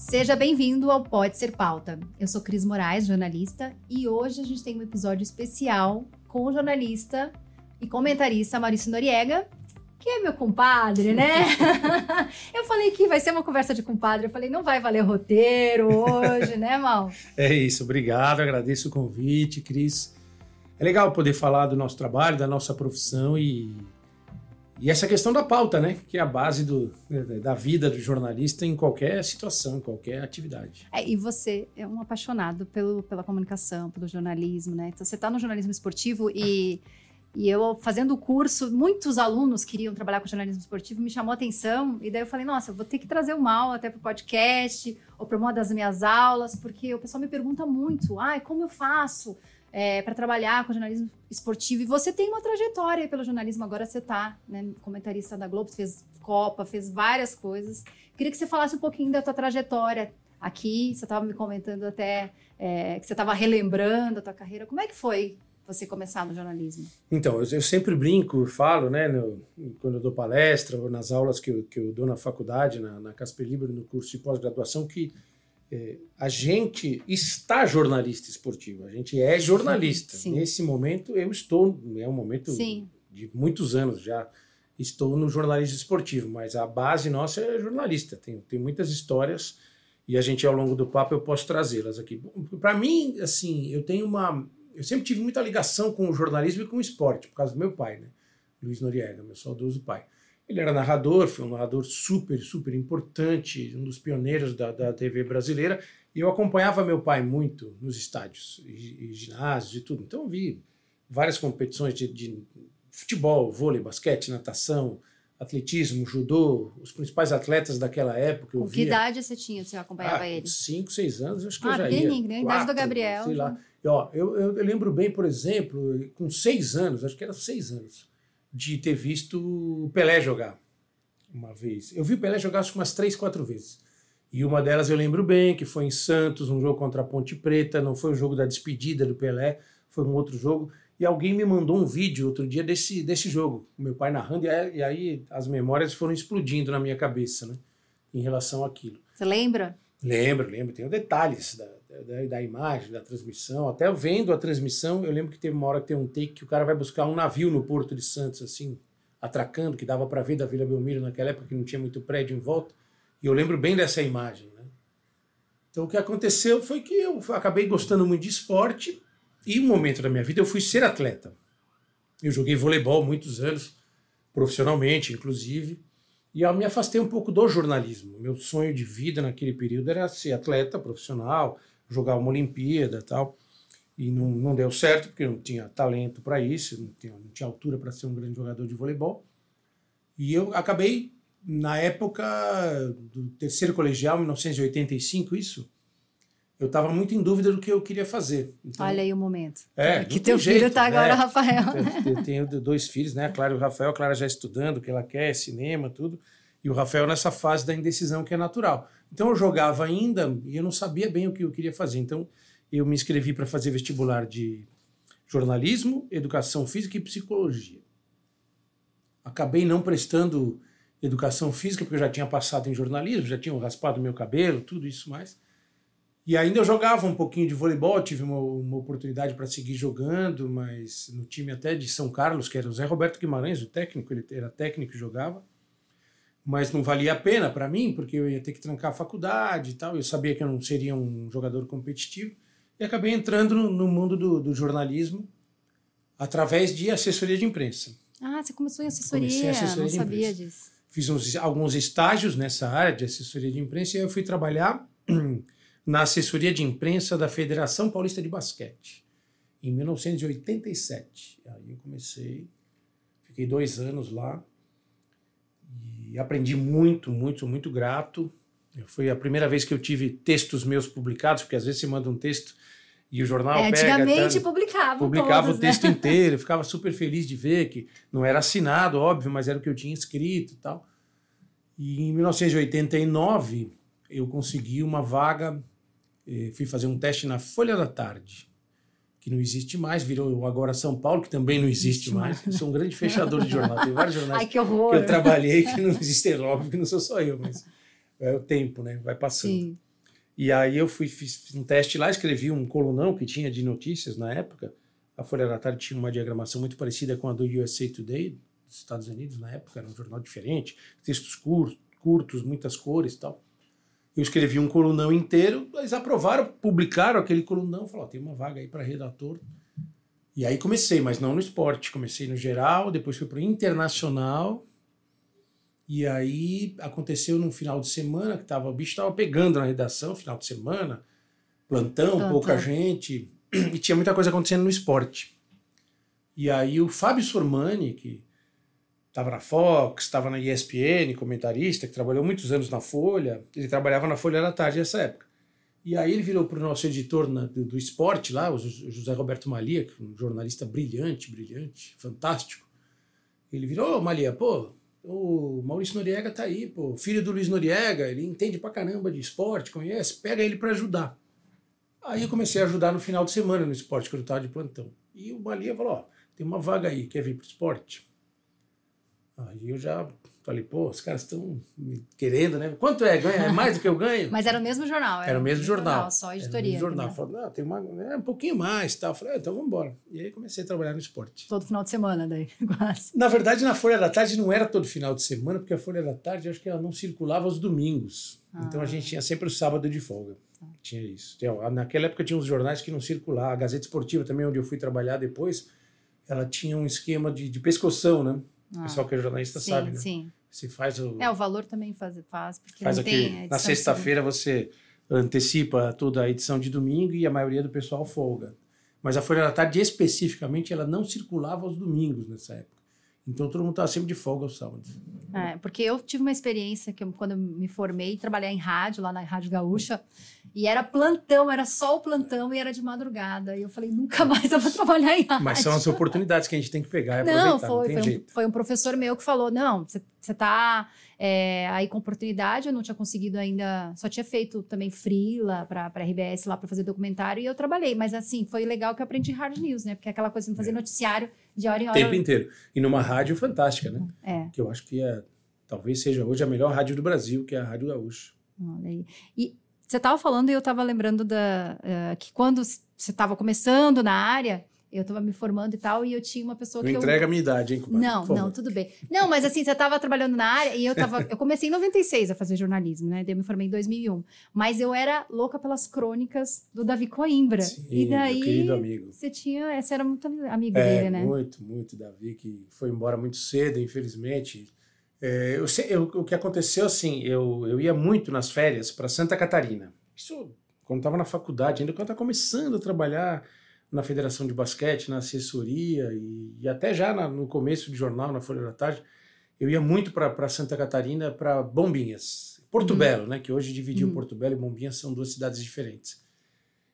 Seja bem-vindo ao Pode Ser Pauta. Eu sou Cris Moraes, jornalista, e hoje a gente tem um episódio especial com o jornalista e comentarista Maurício Noriega, que é meu compadre, né? eu falei que vai ser uma conversa de compadre. Eu falei, não vai valer roteiro hoje, né, Mal? É isso, obrigado, agradeço o convite, Cris. É legal poder falar do nosso trabalho, da nossa profissão e, e essa questão da pauta, né? Que é a base do, da vida do jornalista em qualquer situação, em qualquer atividade. É, e você é um apaixonado pelo, pela comunicação, pelo jornalismo, né? Então você está no jornalismo esportivo e. E eu, fazendo o curso, muitos alunos queriam trabalhar com jornalismo esportivo, me chamou a atenção, e daí eu falei, nossa, eu vou ter que trazer o mal até para o podcast, ou para uma das minhas aulas, porque o pessoal me pergunta muito, ai, como eu faço é, para trabalhar com jornalismo esportivo? E você tem uma trajetória pelo jornalismo, agora você está né, comentarista da Globo, fez Copa, fez várias coisas. Queria que você falasse um pouquinho da tua trajetória aqui, você estava me comentando até é, que você estava relembrando a tua carreira, como é que foi você começar no jornalismo? Então, eu, eu sempre brinco, falo, né, no, quando eu dou palestra ou nas aulas que eu, que eu dou na faculdade, na, na Casper Libero, no curso de pós-graduação, que a gente está jornalista esportivo, a gente é jornalista. Sim. Nesse momento, eu estou, é um momento Sim. de muitos anos já, estou no jornalismo esportivo, mas a base nossa é jornalista. Tem, tem muitas histórias e a gente, ao longo do papo, eu posso trazê-las aqui. Para mim, assim, eu tenho uma eu sempre tive muita ligação com o jornalismo e com o esporte, por causa do meu pai, né? Luiz Noriega, meu saudoso pai. Ele era narrador, foi um narrador super, super importante, um dos pioneiros da, da TV brasileira, e eu acompanhava meu pai muito nos estádios, e, e ginásios e tudo. Então eu vi várias competições de, de futebol, vôlei, basquete, natação, atletismo, judô, os principais atletas daquela época. Com que idade você tinha? Você acompanhava ah, ele? Cinco, seis anos, acho que ah, eu já bem, ia. né? idade do Gabriel. Sei lá. Ó, eu, eu, eu, lembro bem, por exemplo, com seis anos, acho que era seis anos, de ter visto o Pelé jogar uma vez. Eu vi o Pelé jogar acho que umas três, quatro vezes. E uma delas eu lembro bem, que foi em Santos, um jogo contra a Ponte Preta, não foi o jogo da despedida do Pelé, foi um outro jogo. E alguém me mandou um vídeo outro dia desse, desse jogo, meu pai narrando, e aí as memórias foram explodindo na minha cabeça, né? Em relação àquilo. Você lembra? Lembro, lembro. Tenho detalhes da, da, da, imagem, da transmissão. Até vendo a transmissão, eu lembro que teve uma hora que tem um take que o cara vai buscar um navio no Porto de Santos, assim, atracando, que dava para ver da Vila Belmiro naquela época, que não tinha muito prédio em volta. E eu lembro bem dessa imagem, né? Então o que aconteceu foi que eu acabei gostando muito de esporte e um momento da minha vida eu fui ser atleta. Eu joguei voleibol muitos anos, profissionalmente, inclusive, e eu me afastei um pouco do jornalismo. Meu sonho de vida naquele período era ser atleta profissional, jogar uma Olimpíada tal. E não, não deu certo, porque não tinha talento para isso, não tinha, não tinha altura para ser um grande jogador de voleibol. E eu acabei, na época do terceiro colegial, 1985, isso, eu estava muito em dúvida do que eu queria fazer. Então, Olha aí o momento. É, que teu jeito, filho está agora, né? Rafael. Eu, eu, tenho dois filhos, né? Claro, o Rafael, a Clara já estudando, o que ela quer, cinema, tudo. E o Rafael nessa fase da indecisão que é natural. Então eu jogava ainda e eu não sabia bem o que eu queria fazer. Então eu me inscrevi para fazer vestibular de jornalismo, educação física e psicologia. Acabei não prestando educação física porque eu já tinha passado em jornalismo, já tinha raspado meu cabelo, tudo isso mais. E ainda eu jogava um pouquinho de voleibol, tive uma, uma oportunidade para seguir jogando, mas no time até de São Carlos, que era o Zé Roberto Guimarães, o técnico, ele era técnico e jogava. Mas não valia a pena para mim, porque eu ia ter que trancar a faculdade e tal. Eu sabia que eu não seria um jogador competitivo. E acabei entrando no, no mundo do, do, jornalismo através de assessoria de imprensa. Ah, você começou em assessoria, Comecei assessoria não sabia disso. Fiz uns, alguns estágios nessa área de assessoria de imprensa e aí eu fui trabalhar na assessoria de imprensa da Federação Paulista de Basquete, em 1987. Aí eu comecei, fiquei dois anos lá e aprendi muito, muito, muito grato. Foi a primeira vez que eu tive textos meus publicados, porque às vezes você manda um texto e o jornal é, pega... Antigamente tá, publicava Publicava todos, o texto né? inteiro, eu ficava super feliz de ver que não era assinado, óbvio, mas era o que eu tinha escrito e tal. E em 1989 eu consegui uma vaga eh, fui fazer um teste na Folha da Tarde, que não existe mais, virou agora São Paulo, que também não existe mais. Eu sou um grande fechador de jornal. Tem vários jornais Ai, que, que eu trabalhei que não existem, óbvio que não sou só eu, mas é o tempo, né? Vai passando. Sim. E aí eu fui, fiz um teste lá, escrevi um colunão que tinha de notícias na época. A Folha da Tarde tinha uma diagramação muito parecida com a do USA Today, dos Estados Unidos na época, era um jornal diferente, textos curtos, curtos muitas cores e tal. Eu escrevi um colunão inteiro, eles aprovaram, publicaram aquele colunão, falaram, tem uma vaga aí para redator. E aí comecei, mas não no esporte, comecei no geral, depois fui para o internacional, e aí aconteceu num final de semana que tava, o bicho estava pegando na redação, final de semana, plantão, plantão, pouca gente, e tinha muita coisa acontecendo no esporte. E aí o Fábio Sormani, que estava na Fox, estava na ESPN, comentarista, que trabalhou muitos anos na Folha, ele trabalhava na Folha da Tarde nessa época. E aí ele virou para o nosso editor na, do, do, esporte lá, o José Roberto Malia, que é um jornalista brilhante, brilhante, fantástico. Ele virou, oh, Malia, pô, o Maurício Noriega tá aí, pô, filho do Luiz Noriega, ele entende pra caramba de esporte, conhece, pega ele para ajudar. Aí eu comecei a ajudar no final de semana no esporte, quando eu tava de plantão. E o Malia falou, ó, tem uma vaga aí, quer vir pro esporte? Aí eu já Falei, pô, os caras estão me querendo, né? Quanto é? Ganha? É mais do que eu ganho? Mas era o mesmo jornal. Era, era o mesmo jornal. jornal só editoria. Era o mesmo jornal. Falei, não, tem uma, é, um pouquinho mais tal. Falei, ah, então vamos embora. E aí comecei a trabalhar no esporte. Todo final de semana, daí, quase. Na verdade, na Folha da Tarde não era todo final de semana, porque a Folha da Tarde, acho que ela não circulava aos domingos. Ah. Então a gente tinha sempre o sábado de folga. Ah. Tinha isso. Naquela época tinha uns jornais que não circulavam. A Gazeta Esportiva também, onde eu fui trabalhar depois, ela tinha um esquema de, de pescoção, né? O pessoal que é jornalista sim, sabe, né? Sim. Você faz o. É, o valor também faz, faz porque faz não aqui, tem. Na sexta-feira você antecipa toda a edição de domingo e a maioria do pessoal folga. Mas a Folha da Tarde, especificamente, ela não circulava aos domingos nessa época. Então todo mundo estava sempre de folga aos sábados. É, porque eu tive uma experiência que eu, quando eu me formei, trabalhei em rádio, lá na Rádio Gaúcha, e era plantão, era só o plantão e era de madrugada. E eu falei, nunca mais eu vou trabalhar em rádio. Mas são as oportunidades que a gente tem que pegar e não, aproveitar. Foi, não foi, um, foi um professor meu que falou, não, você está é, aí com oportunidade, eu não tinha conseguido ainda, só tinha feito também freela para a RBS lá para fazer documentário e eu trabalhei. Mas assim, foi legal que eu aprendi hard news, né? Porque é aquela coisa de fazer é. noticiário de hora em hora. O tempo inteiro. E numa rádio fantástica, né? É. Que eu acho que é, talvez seja hoje a melhor rádio do Brasil, que é a Rádio Gaúcha. Olha aí. E você estava falando e eu estava lembrando da, uh, que quando você estava começando na área, eu estava me formando e tal, e eu tinha uma pessoa não que. Não entrega eu... a minha idade, hein, compadre? Não, não, tudo bem. Não, mas assim, você estava trabalhando na área e eu tava. Eu comecei em 96 a fazer jornalismo, né? Eu me formei em 2001. Mas eu era louca pelas crônicas do Davi Coimbra. Sim, e daí. Meu querido amigo. Você tinha. Você era muito amigo é, dele, né? Muito, muito. Davi, que foi embora muito cedo, infelizmente. É, eu, eu, o que aconteceu, assim, eu, eu ia muito nas férias para Santa Catarina. Isso quando estava na faculdade, ainda quando estava começando a trabalhar na Federação de Basquete, na assessoria e, e até já na, no começo de jornal, na Folha da Tarde, eu ia muito para Santa Catarina, para Bombinhas. Porto uhum. Belo, né, que hoje dividiu uhum. Porto Belo e Bombinhas, são duas cidades diferentes.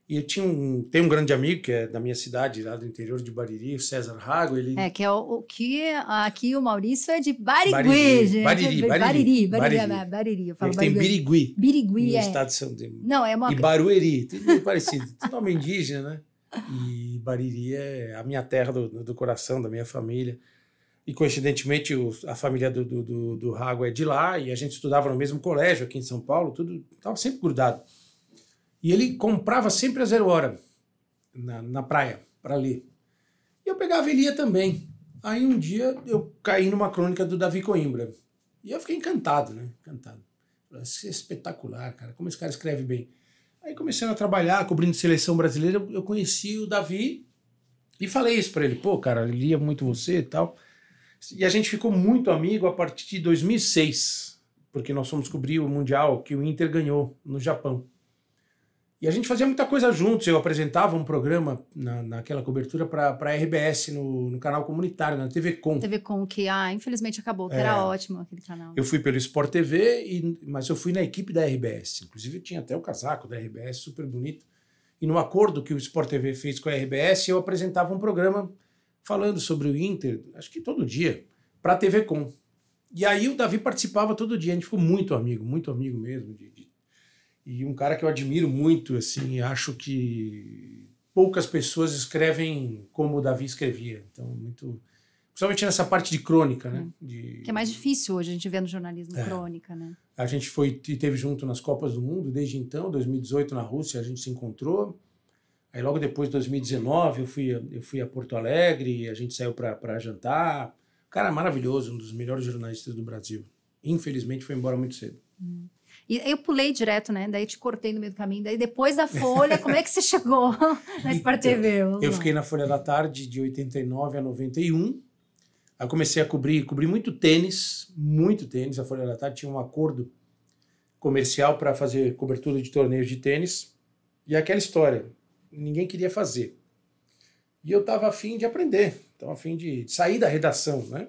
E eu tinha um, tem um grande amigo que é da minha cidade, lá do interior de Bariri, o César Rago. Ele... É, que é o, o que aqui o Maurício é de Barigui, gente. Bariri, Bariri. Bariri, Bariri. Bariri, Bariri. Eu falo tem Birigui. Birigui, no é. estado de São Paulo. Não, é uma... E Barueri, tudo parecido. Tudo nome indígena, né? E Bariri é a minha terra do, do coração, da minha família. E coincidentemente a família do, do, do, Rago é de lá e a gente estudava no mesmo colégio aqui em São Paulo, tudo estava sempre grudado. E ele comprava sempre a zero hora na, na praia para ler. E eu pegava e lia também. Aí um dia eu caí numa crônica do Davi Coimbra. E eu fiquei encantado, né? Encantado. Isso é espetacular, cara. Como esse cara escreve bem. Aí comecei a trabalhar, cobrindo seleção brasileira. Eu conheci o Davi e falei isso para ele. Pô, cara, lia muito você e tal. E a gente ficou muito amigo a partir de 2006, porque nós fomos cobrir o Mundial que o Inter ganhou no Japão. E a gente fazia muita coisa juntos. Eu apresentava um programa na, naquela cobertura para a RBS no, no, canal comunitário, na TV Com. TV Com, que ah, infelizmente acabou, que é, era ótimo aquele canal. Eu fui pelo Sport TV, e, mas eu fui na equipe da RBS. Inclusive tinha até o casaco da RBS, super bonito. E no acordo que o Sport TV fez com a RBS, eu apresentava um programa falando sobre o Inter, acho que todo dia, para a TV Com. E aí o Davi participava todo dia, a gente ficou muito amigo, muito amigo mesmo, de e um cara que eu admiro muito, assim, acho que poucas pessoas escrevem como o Davi escrevia. Então, muito Principalmente nessa parte de crônica, né? De, que é mais difícil hoje a gente vê no jornalismo é. crônica, né? A gente foi e teve junto nas Copas do Mundo desde então, 2018 na Rússia a gente se encontrou. Aí logo depois, 2019, eu fui, eu fui a Porto Alegre, a gente saiu para jantar. Cara maravilhoso, um dos melhores jornalistas do Brasil. Infelizmente foi embora muito cedo. Hum. E eu pulei direto, né? Daí te cortei no meio do caminho. Daí depois da Folha, como é que você chegou na Sport TV? Então, eu fiquei na Folha da Tarde de 89 a 91. Aí comecei a cobrir, cobri muito tênis, muito tênis. A Folha da Tarde tinha um acordo comercial para fazer cobertura de torneios de tênis. E aquela história, ninguém queria fazer. E eu estava afim de aprender, estava afim de sair da redação, né?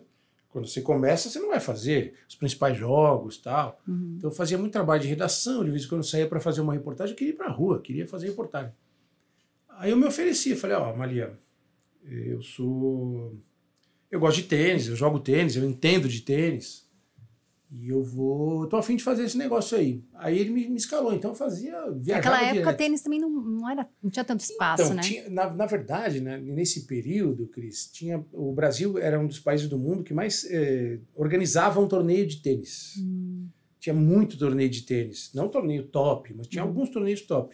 Quando você começa, você não vai fazer os principais jogos tal. Uhum. Então eu fazia muito trabalho de redação, de vez em quando eu saía para fazer uma reportagem, eu queria ir para a rua, queria fazer reportagem. Aí eu me ofereci, falei, ó, oh, Maria, eu sou... Eu gosto de tênis, eu jogo tênis, eu entendo de tênis. E eu vou. tô afim de fazer esse negócio aí. Aí ele me, me escalou, então eu fazia. Naquela época, direto. tênis também não, não, era, não tinha tanto espaço, então, né? Tinha, na, na verdade, né, nesse período, Cris, tinha, o Brasil era um dos países do mundo que mais eh, organizava um torneio de tênis. Hum. Tinha muito torneio de tênis. Não torneio top, mas tinha hum. alguns torneios top.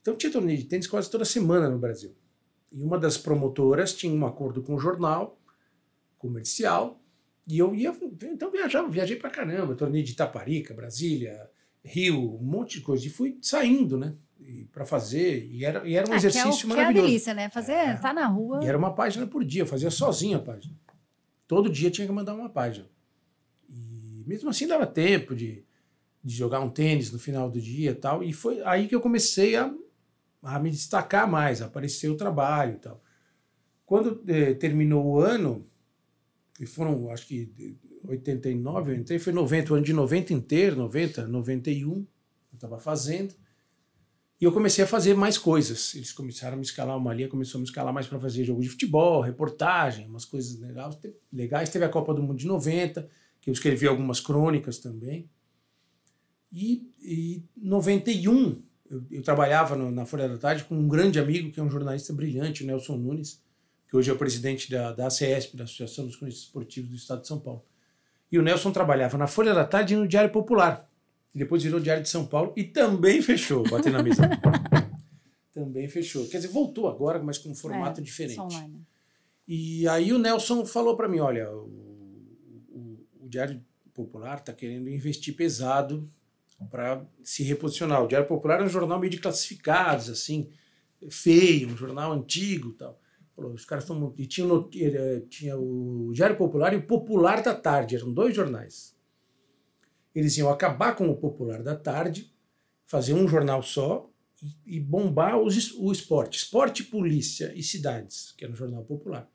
Então tinha torneio de tênis quase toda semana no Brasil. E uma das promotoras tinha um acordo com o jornal comercial e eu ia, então viajava, viajei pra caramba, torneio de Itaparica, Brasília, Rio, um monte de coisa. E fui saindo, né? para fazer, e era, e era um ah, exercício que é o, maravilhoso. Que é a delícia, né? Fazer, é, tá na rua. E era uma página por dia, eu fazia sozinho a página. Todo dia tinha que mandar uma página. E mesmo assim dava tempo de, de jogar um tênis no final do dia e tal. E foi aí que eu comecei a, a me destacar mais, a aparecer o trabalho e tal. Quando eh, terminou o ano, e foram, acho que 89, eu entrei, foi 90, o ano de 90 inteiro, 90, 91, eu estava fazendo. E eu comecei a fazer mais coisas. Eles começaram a me escalar, uma linha começou a me escalar mais para fazer jogo de futebol, reportagem, umas coisas legais. legais. Teve a Copa do Mundo de 90, que eu escrevi algumas crônicas também. E em 91, eu, eu trabalhava no, na Folha da Tarde com um grande amigo, que é um jornalista brilhante, o Nelson Nunes que hoje é o presidente da, da ACESP, da Associação dos Cronistas Esportivos do Estado de São Paulo. E o Nelson trabalhava na Folha da Tarde e no Diário Popular. E depois virou Diário de São Paulo e também fechou, bater na mesa. também fechou. Quer dizer, voltou agora, mas com um formato é, diferente. Online. E aí o Nelson falou para mim, olha, o, o, o Diário Popular está querendo investir pesado para se reposicionar. O Diário Popular é um jornal meio de classificados, assim, feio, um jornal antigo tal. Os caras estão. E tinha, tinha o Diário Popular e o Popular da Tarde, eram dois jornais. Eles iam acabar com o Popular da Tarde, fazer um jornal só e, e bombar os, o esporte. Esporte, polícia e cidades, que era um jornal popular.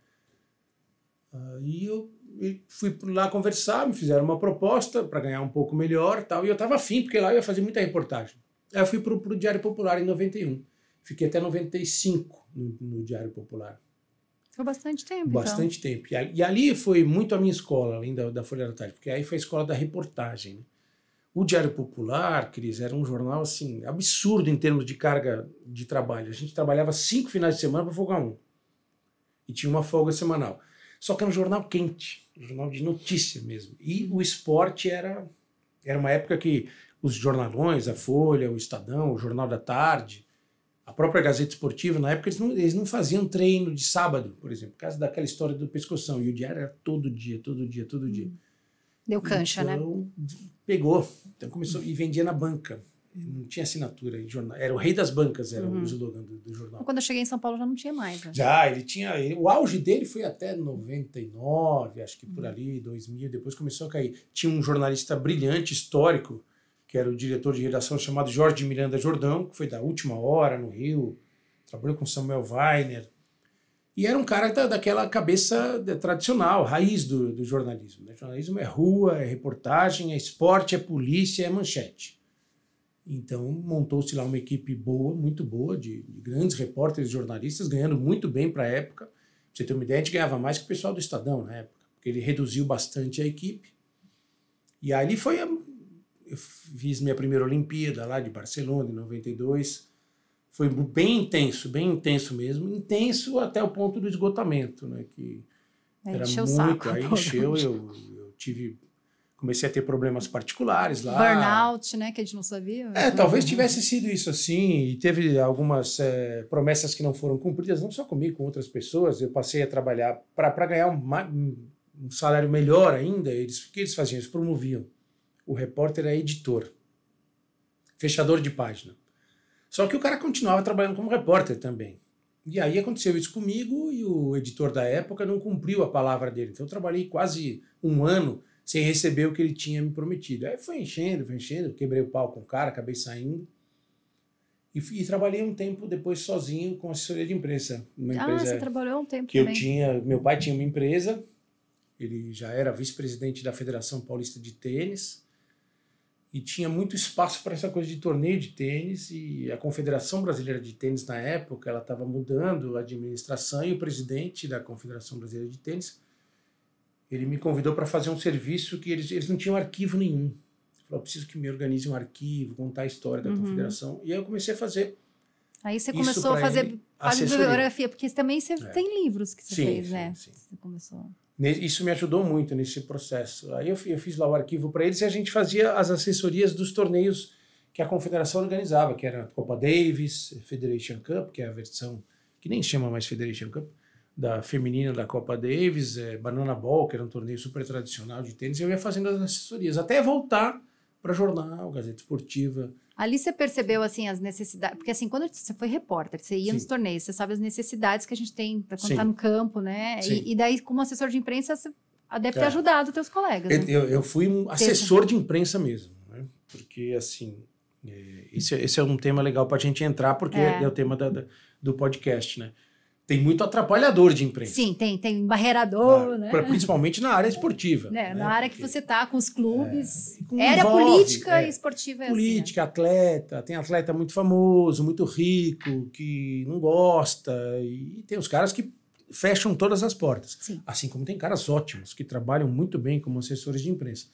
Aí eu, eu fui lá conversar, me fizeram uma proposta para ganhar um pouco melhor tal, e eu estava afim, porque lá eu ia fazer muita reportagem. Aí eu fui para o Diário Popular em 91. Fiquei até 95 no, no Diário Popular. Foi bastante tempo. Bastante então. tempo. E ali, e ali, foi muito a minha escola, além da, da Folha da Tarde, porque aí foi a escola da reportagem. Né? O Diário Popular, Cris, era um jornal assim absurdo em termos de carga de trabalho. A gente trabalhava cinco finais de semana para folgar um. E tinha uma folga semanal. Só que era um jornal quente, um jornal de notícia mesmo. E o esporte era, era uma época que os jornalões, a Folha, o Estadão, o Jornal da Tarde, a própria Gazeta Esportiva, na época, eles não, eles não faziam treino de sábado, por exemplo, por causa daquela história do pescoção. E o diário era todo dia, todo dia, todo dia. Hum. Deu cancha, né? então, né? Pegou. Então começou e vendia na banca. Não tinha assinatura em jornal. Era o rei das bancas, era uhum. o slogan do, do, jornal. Quando eu cheguei em São Paulo já não tinha mais. Né? Já, ele tinha. O auge dele foi até 99, acho que por uhum. ali, 2000. Depois começou a cair. Tinha um jornalista brilhante, histórico, que era o diretor de redação chamado Jorge Miranda Jordão, que foi da última hora no Rio, trabalhou com Samuel Weiner. E era um cara da, daquela cabeça tradicional, raiz do, do jornalismo. Né? Jornalismo é rua, é reportagem, é esporte, é polícia, é manchete. Então montou-se lá uma equipe boa, muito boa, de, de grandes repórteres jornalistas, ganhando muito bem para a época. Pra você ter uma ideia, a gente ganhava mais que o pessoal do Estadão na época, porque ele reduziu bastante a equipe. E ali foi eu fiz minha primeira Olimpíada lá de Barcelona, em 92. Foi bem intenso, bem intenso mesmo. Intenso até o ponto do esgotamento, né? Que Aí Era encheu o muito, saco. aí encheu, eu, eu tive. Comecei a ter problemas particulares lá. Burnout, né? Que a gente não sabia. É, talvez tivesse sido isso assim, e teve algumas é, promessas que não foram cumpridas, não só comigo, com outras pessoas. Eu passei a trabalhar para ganhar um, um- um salário melhor ainda. Eles, o que eles faziam? Eles promoviam. O repórter é editor, fechador de página. Só que o cara continuava trabalhando como repórter também. E aí aconteceu isso comigo e o editor da época não cumpriu a palavra dele. Então eu trabalhei quase um ano sem receber o que ele tinha me prometido. Aí foi enchendo, foi enchendo, quebrei o pau com o cara, acabei saindo. E, e trabalhei um tempo depois sozinho com assessoria de imprensa. Uma Ah, empresa você trabalhou um tempo que eu também. tinha, meu pai tinha uma empresa, ele já era vice-presidente da Federação Paulista de Tênis e tinha muito espaço para essa coisa de torneio de tênis e a Confederação Brasileira de Tênis na época, ela estava mudando a administração e o presidente da Confederação Brasileira de Tênis, ele me convidou para fazer um serviço que eles, eles não tinham arquivo nenhum. Ele falou, "Eu preciso que me organize um arquivo, contar a história da Uhum. Confederação. E aí eu comecei a fazer Aí você começou a fazer bibliografia, porque também você É. tem livros que você Sim, fez, sim, né? sim. Você começou. Isso me ajudou muito nesse processo. Aí eu fiz lá o arquivo para eles e a gente fazia as assessorias dos torneios que a confederação organizava, que era a Copa Davis, Federation Cup, que é a versão que nem chama mais Federation Cup, da feminina da Copa Davis, é, Banana Ball, que era um torneio super tradicional de tênis. Eu ia fazendo as assessorias até voltar para jornal, Gazeta Esportiva. Ali você percebeu, assim, as necessidades. Porque, assim, quando você foi repórter, você ia Sim. nos torneios, você sabe as necessidades que a gente tem para quando tá no campo, né? E, e daí, como assessor de imprensa, você deve ter É. ajudado teus colegas. Eu, né? eu, eu fui um assessor de imprensa mesmo, né? porque assim, é, esse, esse é um tema legal para a gente entrar, porque É. é, o tema da- da- do podcast, né? Tem muito atrapalhador de imprensa. Sim, tem, tem barreirador, né? Pra- Principalmente na área esportiva. Né, né? Na área que você tá com os clubes. É, Era envolve, política é. e esportiva. é Política, atleta, tem atleta muito famoso, muito rico, que não gosta, e tem os caras que fecham todas as portas. Assim, né? Sim. Assim como tem caras ótimos que trabalham muito bem como assessores de imprensa.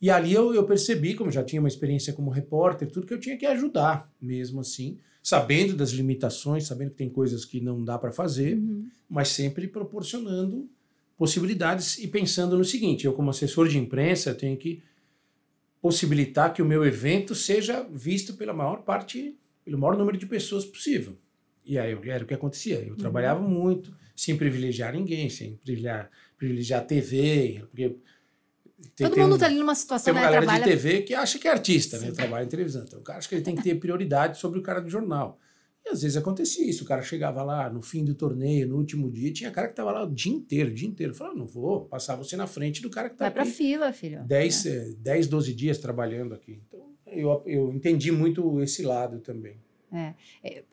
E ali eu, eu percebi, como já tinha uma experiência como repórter, tudo que eu tinha que ajudar, mesmo assim, sabendo das limitações, sabendo que tem coisas que não dá para fazer, Uhum. mas sempre proporcionando possibilidades e pensando no seguinte: eu, como assessor de imprensa, tenho que possibilitar que o meu evento seja visto pela maior parte, pelo maior número de pessoas possível. E aí era o que acontecia. Eu trabalhava muito, sem privilegiar ninguém, sem privilegiar, privilegiar a TV, porque tem- Todo tem mundo um- tá ali numa situação, tem uma né? galera Trabalha. de TV que acha que é artista, né? Sim. Trabalha em televisão. Então o cara acha que ele tem que ter prioridade sobre o cara do jornal. E às vezes acontecia isso. O cara chegava lá no fim do torneio, no último dia, tinha cara que tava lá o dia inteiro, o dia inteiro. Falava, não vou passar você na frente do cara que tá Vai aqui fila, filho. 10, eh, 10, 12 dias trabalhando aqui. Então eu, eu entendi muito esse lado também. É,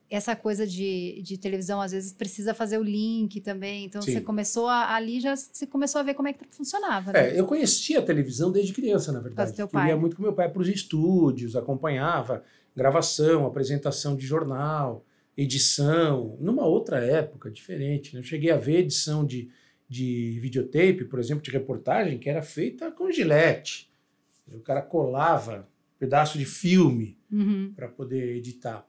Essa coisa de, de televisão, às vezes, precisa fazer o link também. Então, Sim. você começou a- ali, já você começou a ver como é que funcionava. Né? É, eu conhecia a televisão desde criança, na verdade. Eu ia muito com meu pai para os estúdios, acompanhava gravação, apresentação de jornal, edição, numa outra época diferente. Né? Eu cheguei a ver edição de, de videotape, por exemplo, de reportagem, que era feita com gilete. O cara colava pedaço de filme Uhum. para poder editar.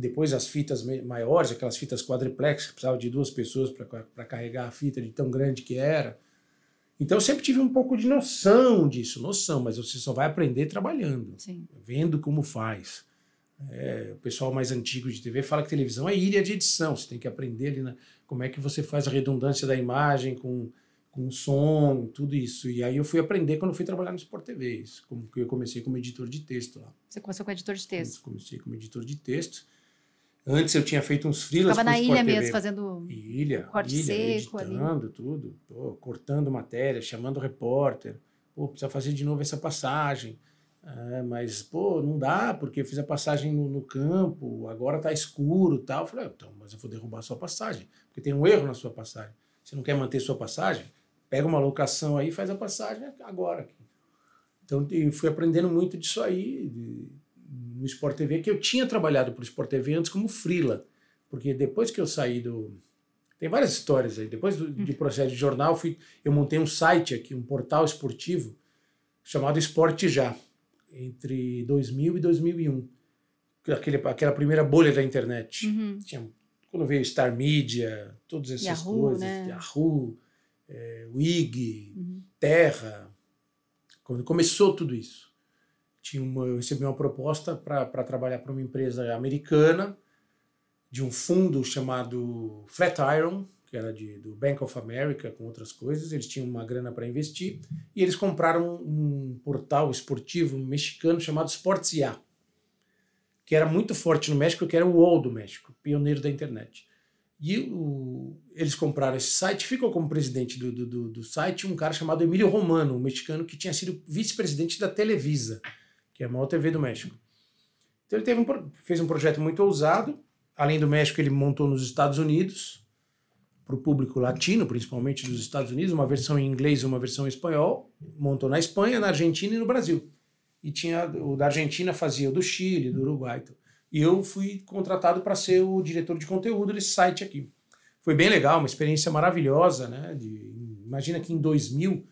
Depois as fitas maiores, aquelas fitas quadriplex, que precisava de duas pessoas para carregar a fita de tão grande que era. Então eu sempre tive um pouco de noção disso, noção, mas você só vai aprender trabalhando, Sim. vendo como faz. É, o pessoal mais antigo de TV fala que televisão é ilha de edição, você tem que aprender ali na, como é que você faz a redundância da imagem com, com som, tudo isso. E aí eu fui aprender quando eu fui trabalhar no Sport TV, isso, como que eu comecei como editor de texto lá. Você começou com editor de texto. Comecei como editor de texto. Antes eu tinha feito uns freelas Ficava na ilha TV. mesmo, fazendo. Ilha, corte ilha, seco ali. editando tudo, pô, cortando matéria, chamando o repórter. Pô, precisa fazer de novo essa passagem. Ah, mas, pô, não dá, porque eu fiz a passagem no, no campo, agora tá escuro e tal. Eu falei, ah, então, mas eu vou derrubar a sua passagem, porque tem um erro na sua passagem. Você não quer manter sua passagem? Pega uma locação aí e faz a passagem agora. Então, eu fui aprendendo muito disso aí, de- no Sport TV, que eu tinha trabalhado para o Sport TV antes como frila. Porque depois que eu saí do. Tem várias histórias aí. Depois do, de processo de jornal, fui, eu montei um site aqui, um portal esportivo, chamado Esporte Já, entre 2000 e 2001. Aquele, aquela primeira bolha da internet. Uhum. Tinha, quando veio Star Media, todas essas Yahoo, coisas, né? Yahoo, é, WIG, uhum. Terra, quando começou tudo isso. Tinha uma, eu recebi uma proposta para trabalhar para uma empresa americana, de um fundo chamado Flatiron, que era de, do Bank of America, com outras coisas. Eles tinham uma grana para investir e eles compraram um, portal esportivo mexicano chamado Sports.ia, que era muito forte no México, que era o UOL do México, pioneiro da internet. E o, eles compraram esse site, ficou como presidente do, do, do, site um cara chamado Emílio Romano, um mexicano que tinha sido vice-presidente da Televisa, que é a maior TV do México. Então ele teve um, fez um projeto muito ousado. Além do México, ele montou nos Estados Unidos, para o público latino, principalmente dos Estados Unidos, uma versão em inglês e uma versão em espanhol. Montou na Espanha, na Argentina e no Brasil. E tinha o da Argentina fazia o do Chile, do Uruguai. Então. E eu fui contratado para ser o diretor de conteúdo desse site aqui. Foi bem legal, uma experiência maravilhosa, né? De, imagina que em 2000,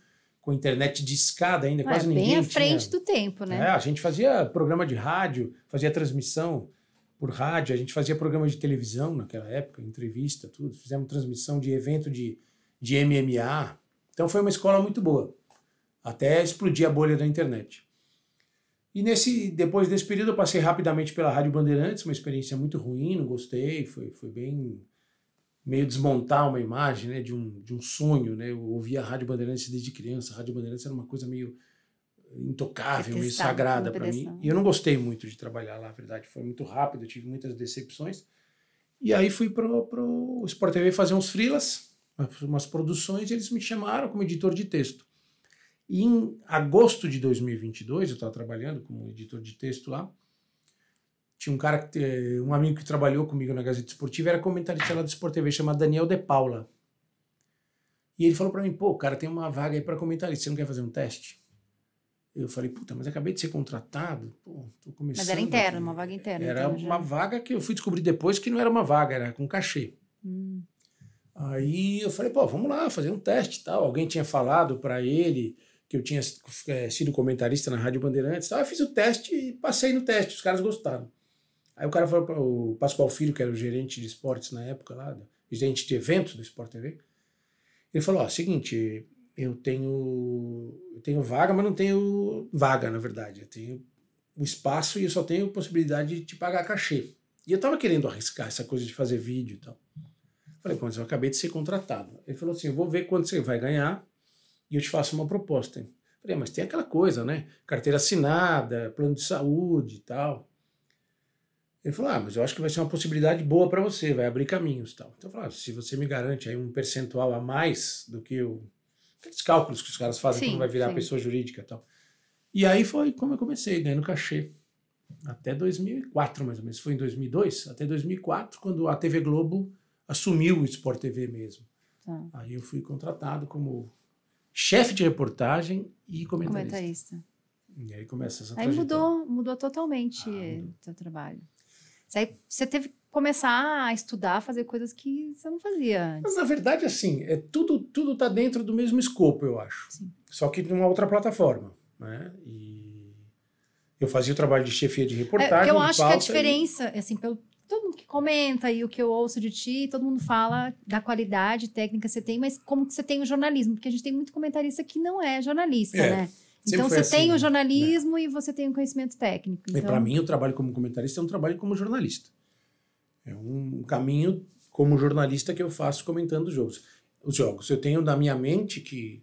com internet de escada ainda, ah, quase é, ninguém Bem à frente tinha... do tempo, né? É, a gente fazia programa de rádio, fazia transmissão por rádio, a gente fazia programa de televisão naquela época, entrevista, tudo. Fizemos transmissão de evento de, de MMA. Então foi uma escola muito boa, até explodir a bolha da internet. E nesse, depois desse período eu passei rapidamente pela Rádio Bandeirantes, uma experiência muito ruim, não gostei, foi, foi bem meio desmontar uma imagem né, de, um, de um sonho. Né? Eu ouvia a Rádio Bandeirantes desde criança, a Rádio Bandeirantes era uma coisa meio intocável, meio sagrada para mim. E eu não gostei muito de trabalhar lá, na verdade, foi muito rápido, eu tive muitas decepções. E aí fui para o Sport TV fazer uns frilas, umas produções, e eles me chamaram como editor de texto. E em agosto de 2022, eu estava trabalhando como editor de texto lá. Tinha um cara, que, um amigo que trabalhou comigo na Gazeta Esportiva, era comentarista lá do Sport TV, chamado Daniel De Paula. E ele falou para mim: pô, cara, tem uma vaga aí para comentarista, você não quer fazer um teste? Eu falei, puta, mas acabei de ser contratado, pô, tô começando. Mas era interno, uma vaga interna. Era então, uma vaga que eu fui descobrir depois que não era uma vaga, era com cachê. Hum. Aí eu falei, pô, vamos lá, fazer um teste tal. Alguém tinha falado para ele que eu tinha é, sido comentarista na Rádio Bandeirantes. Tal. Eu fiz o teste e passei no teste, os caras gostaram. Aí o cara falou para o Pascoal Filho, que era o gerente de esportes na época lá, gerente de eventos do Sport TV, ele falou: ó, seguinte, eu tenho, eu tenho vaga, mas não tenho vaga, na verdade. Eu tenho o espaço e eu só tenho possibilidade de te pagar cachê. E eu tava querendo arriscar essa coisa de fazer vídeo e tal. Falei, mas eu acabei de ser contratado. Ele falou assim: eu vou ver quanto você vai ganhar e eu te faço uma proposta. Falei, mas tem aquela coisa, né? Carteira assinada, plano de saúde e tal. Ele falou, ah, mas eu acho que vai ser uma possibilidade boa para você, vai abrir caminhos tal. Então eu falei, ah, se você me garante aí um percentual a mais do que o, aqueles cálculos que os caras fazem sim, quando vai virar sim. pessoa jurídica e tal. E aí foi como eu comecei, ganhando cachê. Até 2004, mais ou menos. Foi em 2002, até 2004, quando a TV Globo assumiu o Sport TV mesmo. Tá. Aí eu fui contratado como chefe de reportagem e comentarista. comentarista. E aí começa essa Aí mudou, mudou totalmente ah, o seu trabalho. Você teve que começar a estudar, fazer coisas que você não fazia antes. Mas, na verdade, assim, é tudo tudo está dentro do mesmo escopo, eu acho. Sim. Só que numa outra plataforma, né? E eu fazia o trabalho de chefia de reportagem. É, eu acho que a diferença, e... assim, pelo todo mundo que comenta e o que eu ouço de ti, todo mundo fala da qualidade técnica que você tem, mas como que você tem o jornalismo? Porque a gente tem muito comentarista que não é jornalista, é. né? Então você assim, tem o né? jornalismo né? e você tem o conhecimento técnico. Então... Para mim, o trabalho como comentarista é um trabalho como jornalista. É um caminho como jornalista que eu faço comentando os jogos. Os jogos. Eu tenho na minha mente que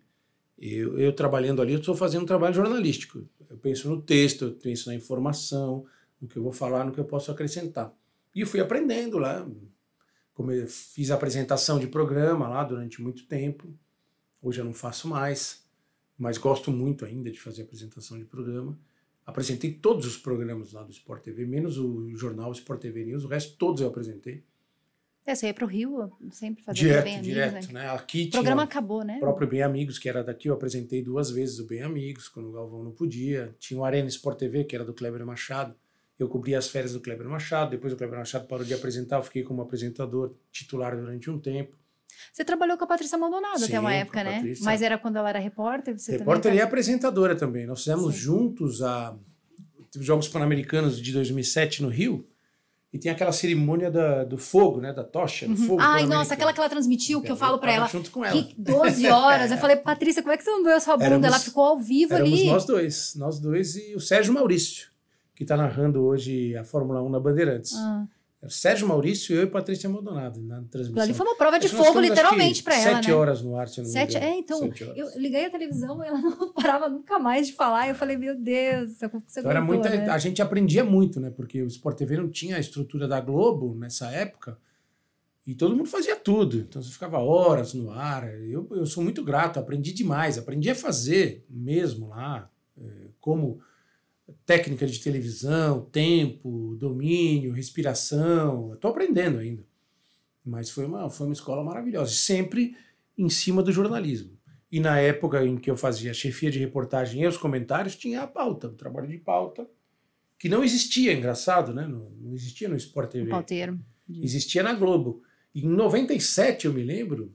eu, eu trabalhando ali, eu estou fazendo um trabalho jornalístico. Eu penso no texto, eu penso na informação, no que eu vou falar, no que eu posso acrescentar. E eu fui aprendendo lá. Como eu fiz apresentação de programa lá durante muito tempo. Hoje eu não faço mais mas gosto muito ainda de fazer apresentação de programa. Apresentei todos os programas lá do Sport TV, menos o jornal Sport TV News, o resto todos eu apresentei. É, você ia para o Rio sempre fazer direto, Bem direto, Amigos, né? né? Aqui o programa acabou, né? O próprio Bem Amigos, que era daqui, eu apresentei duas vezes o Bem Amigos, quando o Galvão não podia. Tinha o Arena Sport TV, que era do Kleber Machado. Eu cobria as férias do Kleber Machado. Depois o Kleber Machado parou de apresentar, eu fiquei como apresentador titular durante um tempo. Você trabalhou com a Patrícia Maldonado Sim, até uma época, né? Mas era quando ela era repórter? Você repórter também... e apresentadora também. Nós fizemos Sim. juntos a Jogos Pan-Americanos de 2007 no Rio. e tem aquela cerimônia da, do fogo, né? Da tocha, do Uhum. fogo. Ai, nossa, aquela que ela transmitiu, que eu falo pra ela. junto com ela. Que 12 horas. Eu falei, Patrícia, como é que você não doeu a sua bunda? Éramos- ela ficou ao vivo ali. nós dois, nós dois e o Sérgio Maurício, que está narrando hoje a Fórmula 1 na Bandeirantes. Ah, Sérgio Maurício, eu e Patrícia Maldonado na transmissão. ali foi uma prova de fogo, literalmente, pra ela, Sete né? horas no ar, se eu não me Sete, engano. é, então, eu liguei a televisão e ela não parava nunca mais de falar. Eu falei, meu Deus, você Então era muita, né? a gente aprendia muito, né? Porque o Sport TV não tinha a estrutura da Globo nessa época e todo mundo fazia tudo. Então você ficava horas no ar. Eu, eu sou muito grato, aprendi demais, aprendi a fazer mesmo lá, eh, como técnica de televisão, tempo, domínio, respiração. Estou aprendendo ainda. Mas foi uma, foi uma escola maravilhosa, sempre em cima do jornalismo. E na época em que eu fazia chefia de reportagem e os comentários, tinha a pauta, o trabalho de pauta, que não existia, engraçado, né? Não, não existia no Sport TV. Pauteiro. Existia na Globo. E em 97, eu me lembro,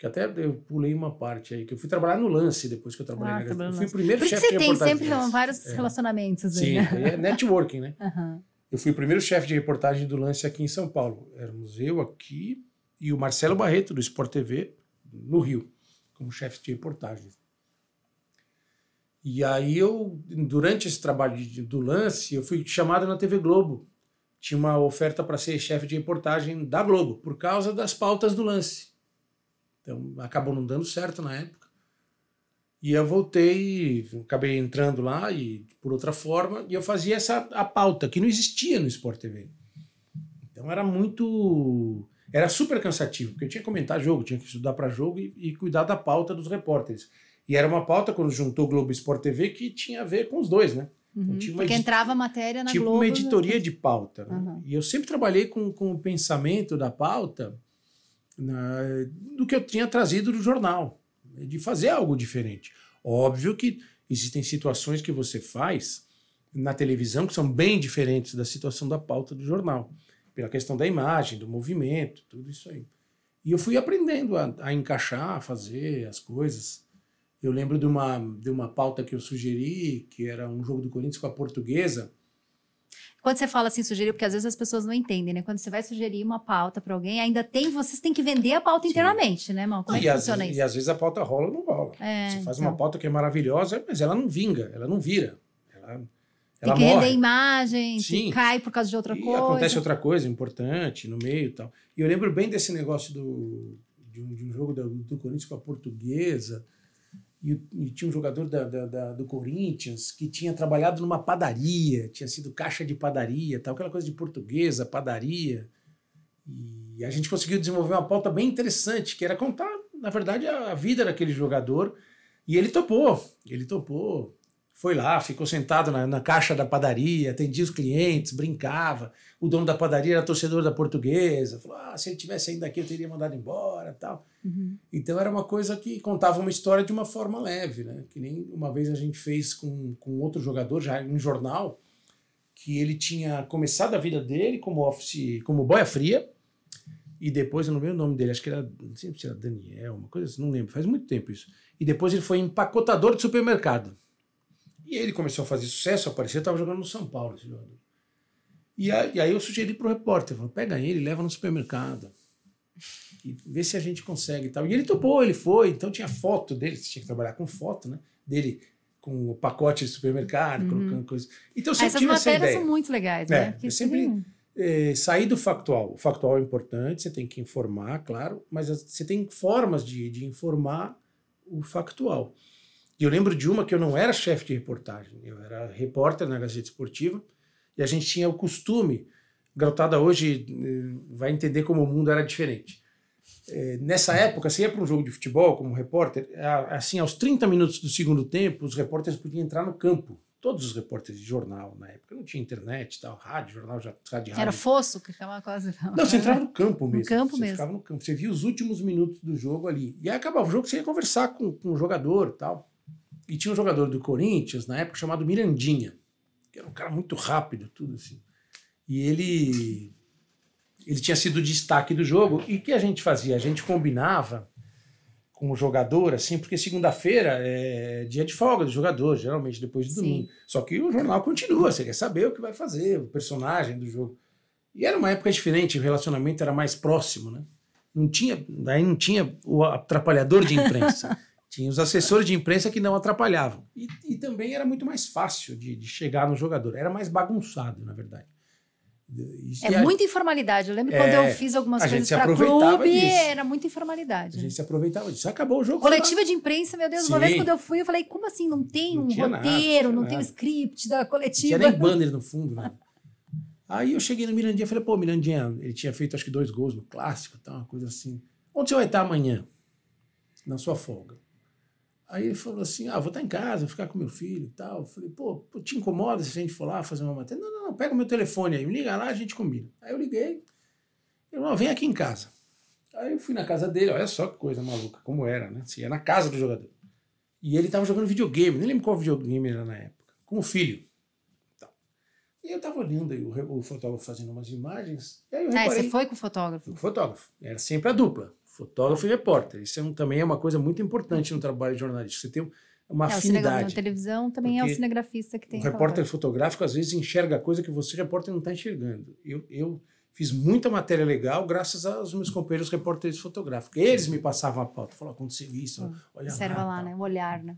que até eu pulei uma parte aí, que eu fui trabalhar no Lance depois que eu trabalhei Ah, na trabalhou Gazeta. Eu fui o primeiro Por isso que chefe você de tem reportagem. sempre Lance. vários É. relacionamentos aí, Sim, né? é networking, né? Aham. Eu fui o primeiro chefe de reportagem do Lance aqui em São Paulo. Éramos eu aqui e o Marcelo Barreto, do Sport TV, no Rio, como chefe de reportagem. E aí eu, durante esse trabalho de- do Lance, eu fui chamado na TV Globo. Tinha uma oferta para ser chefe de reportagem da Globo, por causa das pautas do Lance. Então, acabou não dando certo na época. E eu voltei, acabei entrando lá e por outra forma, e eu fazia essa a pauta que não existia no Sport TV. Então era muito, era super cansativo, porque eu tinha que comentar jogo, tinha que estudar para jogo e, e cuidar da pauta dos repórteres. E era uma pauta quando juntou Globo e Sport TV que tinha a ver com os dois, né? Uhum. tinha uma Porque entrava a matéria na tipo Globo. uma editoria de pauta. Né? Uhum. E eu sempre trabalhei com, com o pensamento da pauta na- do que eu tinha trazido do jornal, de fazer algo diferente. Óbvio que existem situações que você faz na televisão que são bem diferentes da situação da pauta do jornal, pela questão da imagem, do movimento, tudo isso aí. E eu fui aprendendo a, a encaixar, a fazer as coisas. Eu lembro de uma, de uma pauta que eu sugeri, que era um jogo do Corinthians com a portuguesa, Quando você fala assim, sugerir, porque às vezes as pessoas não entendem, né? Quando você vai sugerir uma pauta para alguém, ainda tem, vocês têm que vender a pauta Sim. inteiramente, né, Mal? Como é e, que às, funciona vezes- isso? e às vezes a pauta rola ou não rola. É, Você faz então. uma pauta que é maravilhosa, mas ela não vinga, ela não vira. Ela, Tem ela que morre. render imagem, que Sim. cai por causa de outra e coisa. acontece outra coisa importante no meio e tal. E eu lembro bem desse negócio do, de, um, de um jogo do, do Corinthians com a portuguesa. E, e tinha um jogador da, da- da- do Corinthians que tinha trabalhado numa padaria, tinha sido caixa de padaria, tal, aquela coisa de portuguesa, padaria. E a gente conseguiu desenvolver uma pauta bem interessante, que era contar, na verdade, a, a vida daquele jogador. E ele topou, ele topou. Foi lá, ficou sentado na, na caixa da padaria, atendia os clientes, brincava. O dono da padaria era torcedor da portuguesa. Falou: ah, se ele tivesse ainda aqui, eu teria mandado embora tal. Uhum. Então era uma coisa que contava uma história de uma forma leve, né? Que nem uma vez a gente fez com, com outro jogador, já em um jornal, que ele tinha começado a vida dele como office, como boia fria, e depois, eu não lembro o nome dele, acho que era, não sei se era Daniel, uma coisa assim, não lembro, faz muito tempo isso. E depois ele foi empacotador de supermercado. E ele começou a fazer sucesso, apareceu, estava jogando no São Paulo esse jogador. E aí, e aí eu sugeri para o repórter, falou, pega ele, leva no supermercado e vê se a gente consegue e tal. E ele topou, ele foi, então tinha foto dele, você tinha que trabalhar com foto, né? Dele com o pacote de supermercado, Uhum. colocando coisas. Então sempre Essas tive essa matérias são muito legais, É, né? Porque eu sempre- sim, É, sair do factual. O factual é importante, você tem que informar, claro, mas as- você tem formas de, de informar o factual. E eu lembro de uma que eu não era chefe de reportagem, eu era repórter na Gazeta Esportiva, e a gente tinha o costume, Grautada hoje eh, vai entender como o mundo era diferente. Eh, nessa época, você ia para um jogo de futebol como repórter, assim, aos 30 minutos do segundo tempo, os repórteres podiam entrar no campo. Todos os repórteres de jornal na época, não tinha internet, tal, rádio, jornal, já, rádio, Era rádio. fosso, que é uma coisa. Não, você entrava no campo mesmo. campo você mesmo. ficava no campo. Você via os últimos minutos do jogo ali. E aí acabava o jogo, você ia conversar com, com o jogador e tal. E tinha um jogador do Corinthians, na época, chamado Mirandinha, que era um cara muito rápido, tudo assim. E ele, ele tinha sido o destaque do jogo. E o que a gente fazia? A gente combinava com o jogador, assim, porque segunda-feira é dia de folga do jogador, geralmente depois de Sim. domingo. Só que o jornal continua, você quer saber o que vai fazer, o personagem do jogo. E era uma época diferente, o relacionamento era mais próximo, né? Não tinha, daí não tinha o atrapalhador de imprensa. tinha os assessores de imprensa que não atrapalhavam. E, e também era muito mais fácil de, de, chegar no jogador. Era mais bagunçado, na verdade. Isso é muita informalidade. Eu lembro é, quando eu fiz algumas coisas para clube, disso. era muita informalidade. A gente se aproveitava disso. Acabou o jogo. Coletiva de imprensa, meu Deus, Sim. uma vez quando eu fui, eu falei, como assim? Não tem não um roteiro, nada, não, não tem o um script da coletiva. Não tinha nem banner no fundo, né? Aí eu cheguei no Mirandinha e falei, pô, Mirandinha, ele tinha feito acho que dois gols no clássico, tá, uma coisa assim. Onde você vai estar amanhã? Na sua folga. Aí ele falou assim: ah, vou estar em casa, vou ficar com meu filho e tal. Eu falei, pô, te incomoda se a gente for lá fazer uma matéria? Não, não, não, pega o meu telefone aí, me liga lá, a gente combina. Aí eu liguei, ele falou, vem aqui em casa. Aí eu fui na casa dele, olha só que coisa maluca, como era, né? Assim, era na casa do jogador. E ele estava jogando videogame, nem lembro qual videogame era na época, com o filho. E eu estava olhando aí o, o, fotógrafo fazendo umas imagens. E aí eu reparei, é, você foi com o fotógrafo? Com o fotógrafo. Era sempre a dupla, fotógrafo e repórter. Isso é um, também é uma coisa muito importante no trabalho jornalístico. Você tem uma é, afinidade. Na televisão também é o cinegrafista que tem. O repórter fotográfico às vezes enxerga coisa que você, repórter, não está enxergando. Eu, eu fiz muita matéria legal graças aos meus companheiros repórteres fotográficos. Eles me passavam a pauta. Falaram, aconteceu isso, hum, olha Observa lá, lá né? O olhar, né?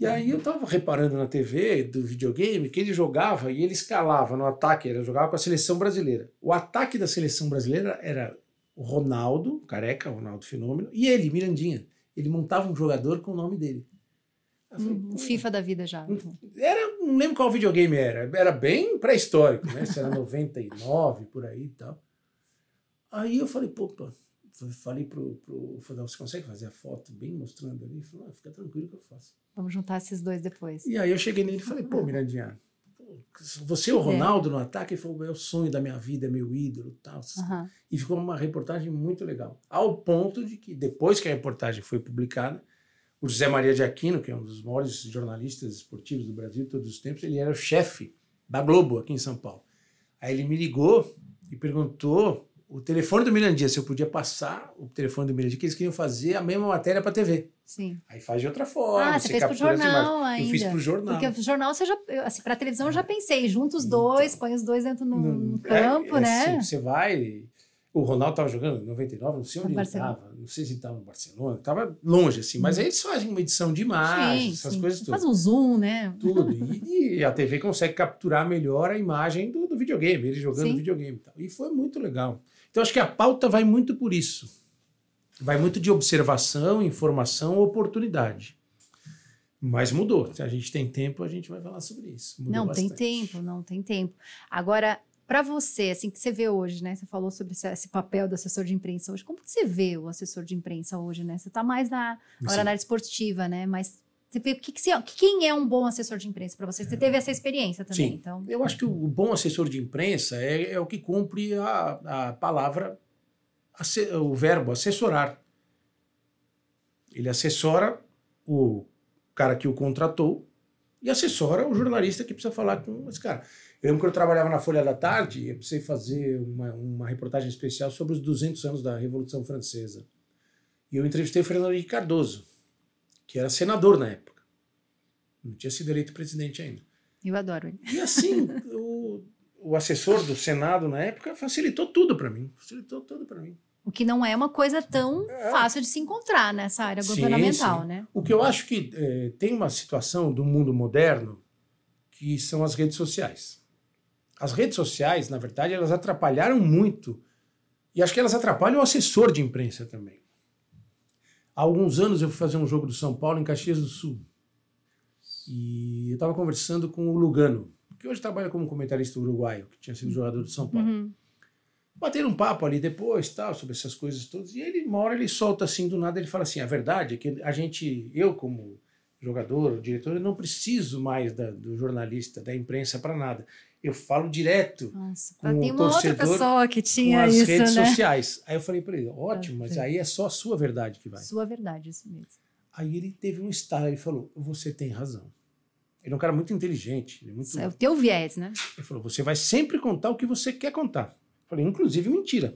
E aí eu estava reparando na TV do videogame que ele jogava e ele escalava no ataque, ele jogava com a seleção brasileira. O ataque da seleção brasileira era Ronaldo, careca, Ronaldo Fenômeno, e ele, Mirandinha. Ele montava um jogador com o nome dele. Um FIFA da vida já. Era, não lembro qual videogame era. Era bem pré-histórico, né? Se era 99, por aí e tal. Aí eu falei, pô, falei pro, pro Fadal, você consegue fazer a foto bem mostrando ali? Ele falou, ah, fica tranquilo que eu faço. Vamos juntar esses dois depois. E aí eu cheguei nele e falei, pô, Mirandinha, você é o Ronaldo no ataque? Ele falou, é o sonho da minha vida, é meu ídolo tal. Uhum. E ficou uma reportagem muito legal. Ao ponto de que, depois que a reportagem foi publicada, o José Maria de Aquino, que é um dos maiores jornalistas esportivos do Brasil de todos os tempos, ele era o chefe da Globo aqui em São Paulo. Aí ele me ligou e perguntou o telefone do Mirandinha, se eu podia passar o telefone do Mirandinha, que eles queriam fazer a mesma matéria para TV. Sim. Aí faz de outra forma. Ah, você, você fez pro jornal ainda. Eu fiz pro jornal. Porque o jornal você já, assim, para televisão eu já pensei, junta os dois, então, põe os dois dentro no, campo, é, né? Assim, você vai. O Ronaldo estava jogando em 99, não sei onde ele estava, não sei se ele estava no Barcelona, estava longe, assim, mas aí eles fazem uma edição de imagens, sim, essas sim. coisas tudo. Faz um zoom, né? Tudo. E, e, a TV consegue capturar melhor a imagem do, do videogame, ele jogando sim. videogame e tal. E foi muito legal. Então, acho que a pauta vai muito por isso. Vai muito de observação, informação, oportunidade. Mas mudou. Se a gente tem tempo, a gente vai falar sobre isso. Mudou não bastante. tem tempo, não tem tempo. Agora, para você, assim que você vê hoje, né? Você falou sobre esse, esse, papel do assessor de imprensa hoje. Como que você vê o assessor de imprensa hoje, né? Você está mais na, hora na área esportiva, né? Mas você vê que, que você, quem é um bom assessor de imprensa para você? Você teve essa experiência também, Sim. então. Eu acho que o bom assessor de imprensa é, é o que cumpre a, a palavra, o verbo assessorar. Ele assessora o cara que o contratou e assessora o jornalista que precisa falar com esse cara. Eu lembro que eu trabalhava na Folha da Tarde, eu precisei fazer uma, uma reportagem especial sobre os 200 anos da Revolução Francesa. E eu entrevistei o Fernando Henrique Cardoso que era senador na época. Não tinha sido eleito presidente ainda. Eu adoro ele. E assim, o, o assessor do Senado na época facilitou tudo para mim. Facilitou tudo para mim. O que não é uma coisa tão é. fácil de se encontrar nessa área sim, governamental, sim. né? O que eu acho que é, tem uma situação do mundo moderno que são as redes sociais. As redes sociais, na verdade, elas atrapalharam muito. E acho que elas atrapalham o assessor de imprensa também. Há alguns anos eu fui fazer um jogo do São Paulo em Caxias do Sul. E eu estava conversando com o Lugano, que hoje trabalha como comentarista uruguaio, que tinha sido jogador do São Paulo. Uhum. Bateram um papo ali depois, tal, sobre essas coisas todas. E ele, uma hora ele solta assim do nada, ele fala assim: a verdade é que a gente, eu como jogador, diretor, eu não preciso mais da, do jornalista, da imprensa para nada eu falo direto Nossa, com tem o uma torcedor outra pessoa que tinha com as isso, redes né? sociais. Aí eu falei para ele, ótimo, mas aí é só a sua verdade que vai. Sua verdade, isso mesmo. Aí ele teve um estalo, ele falou, você tem razão. Ele é um cara muito inteligente. Ele é, muito... é o teu viés, né? Ele falou, você vai sempre contar o que você quer contar. Eu falei, inclusive mentira.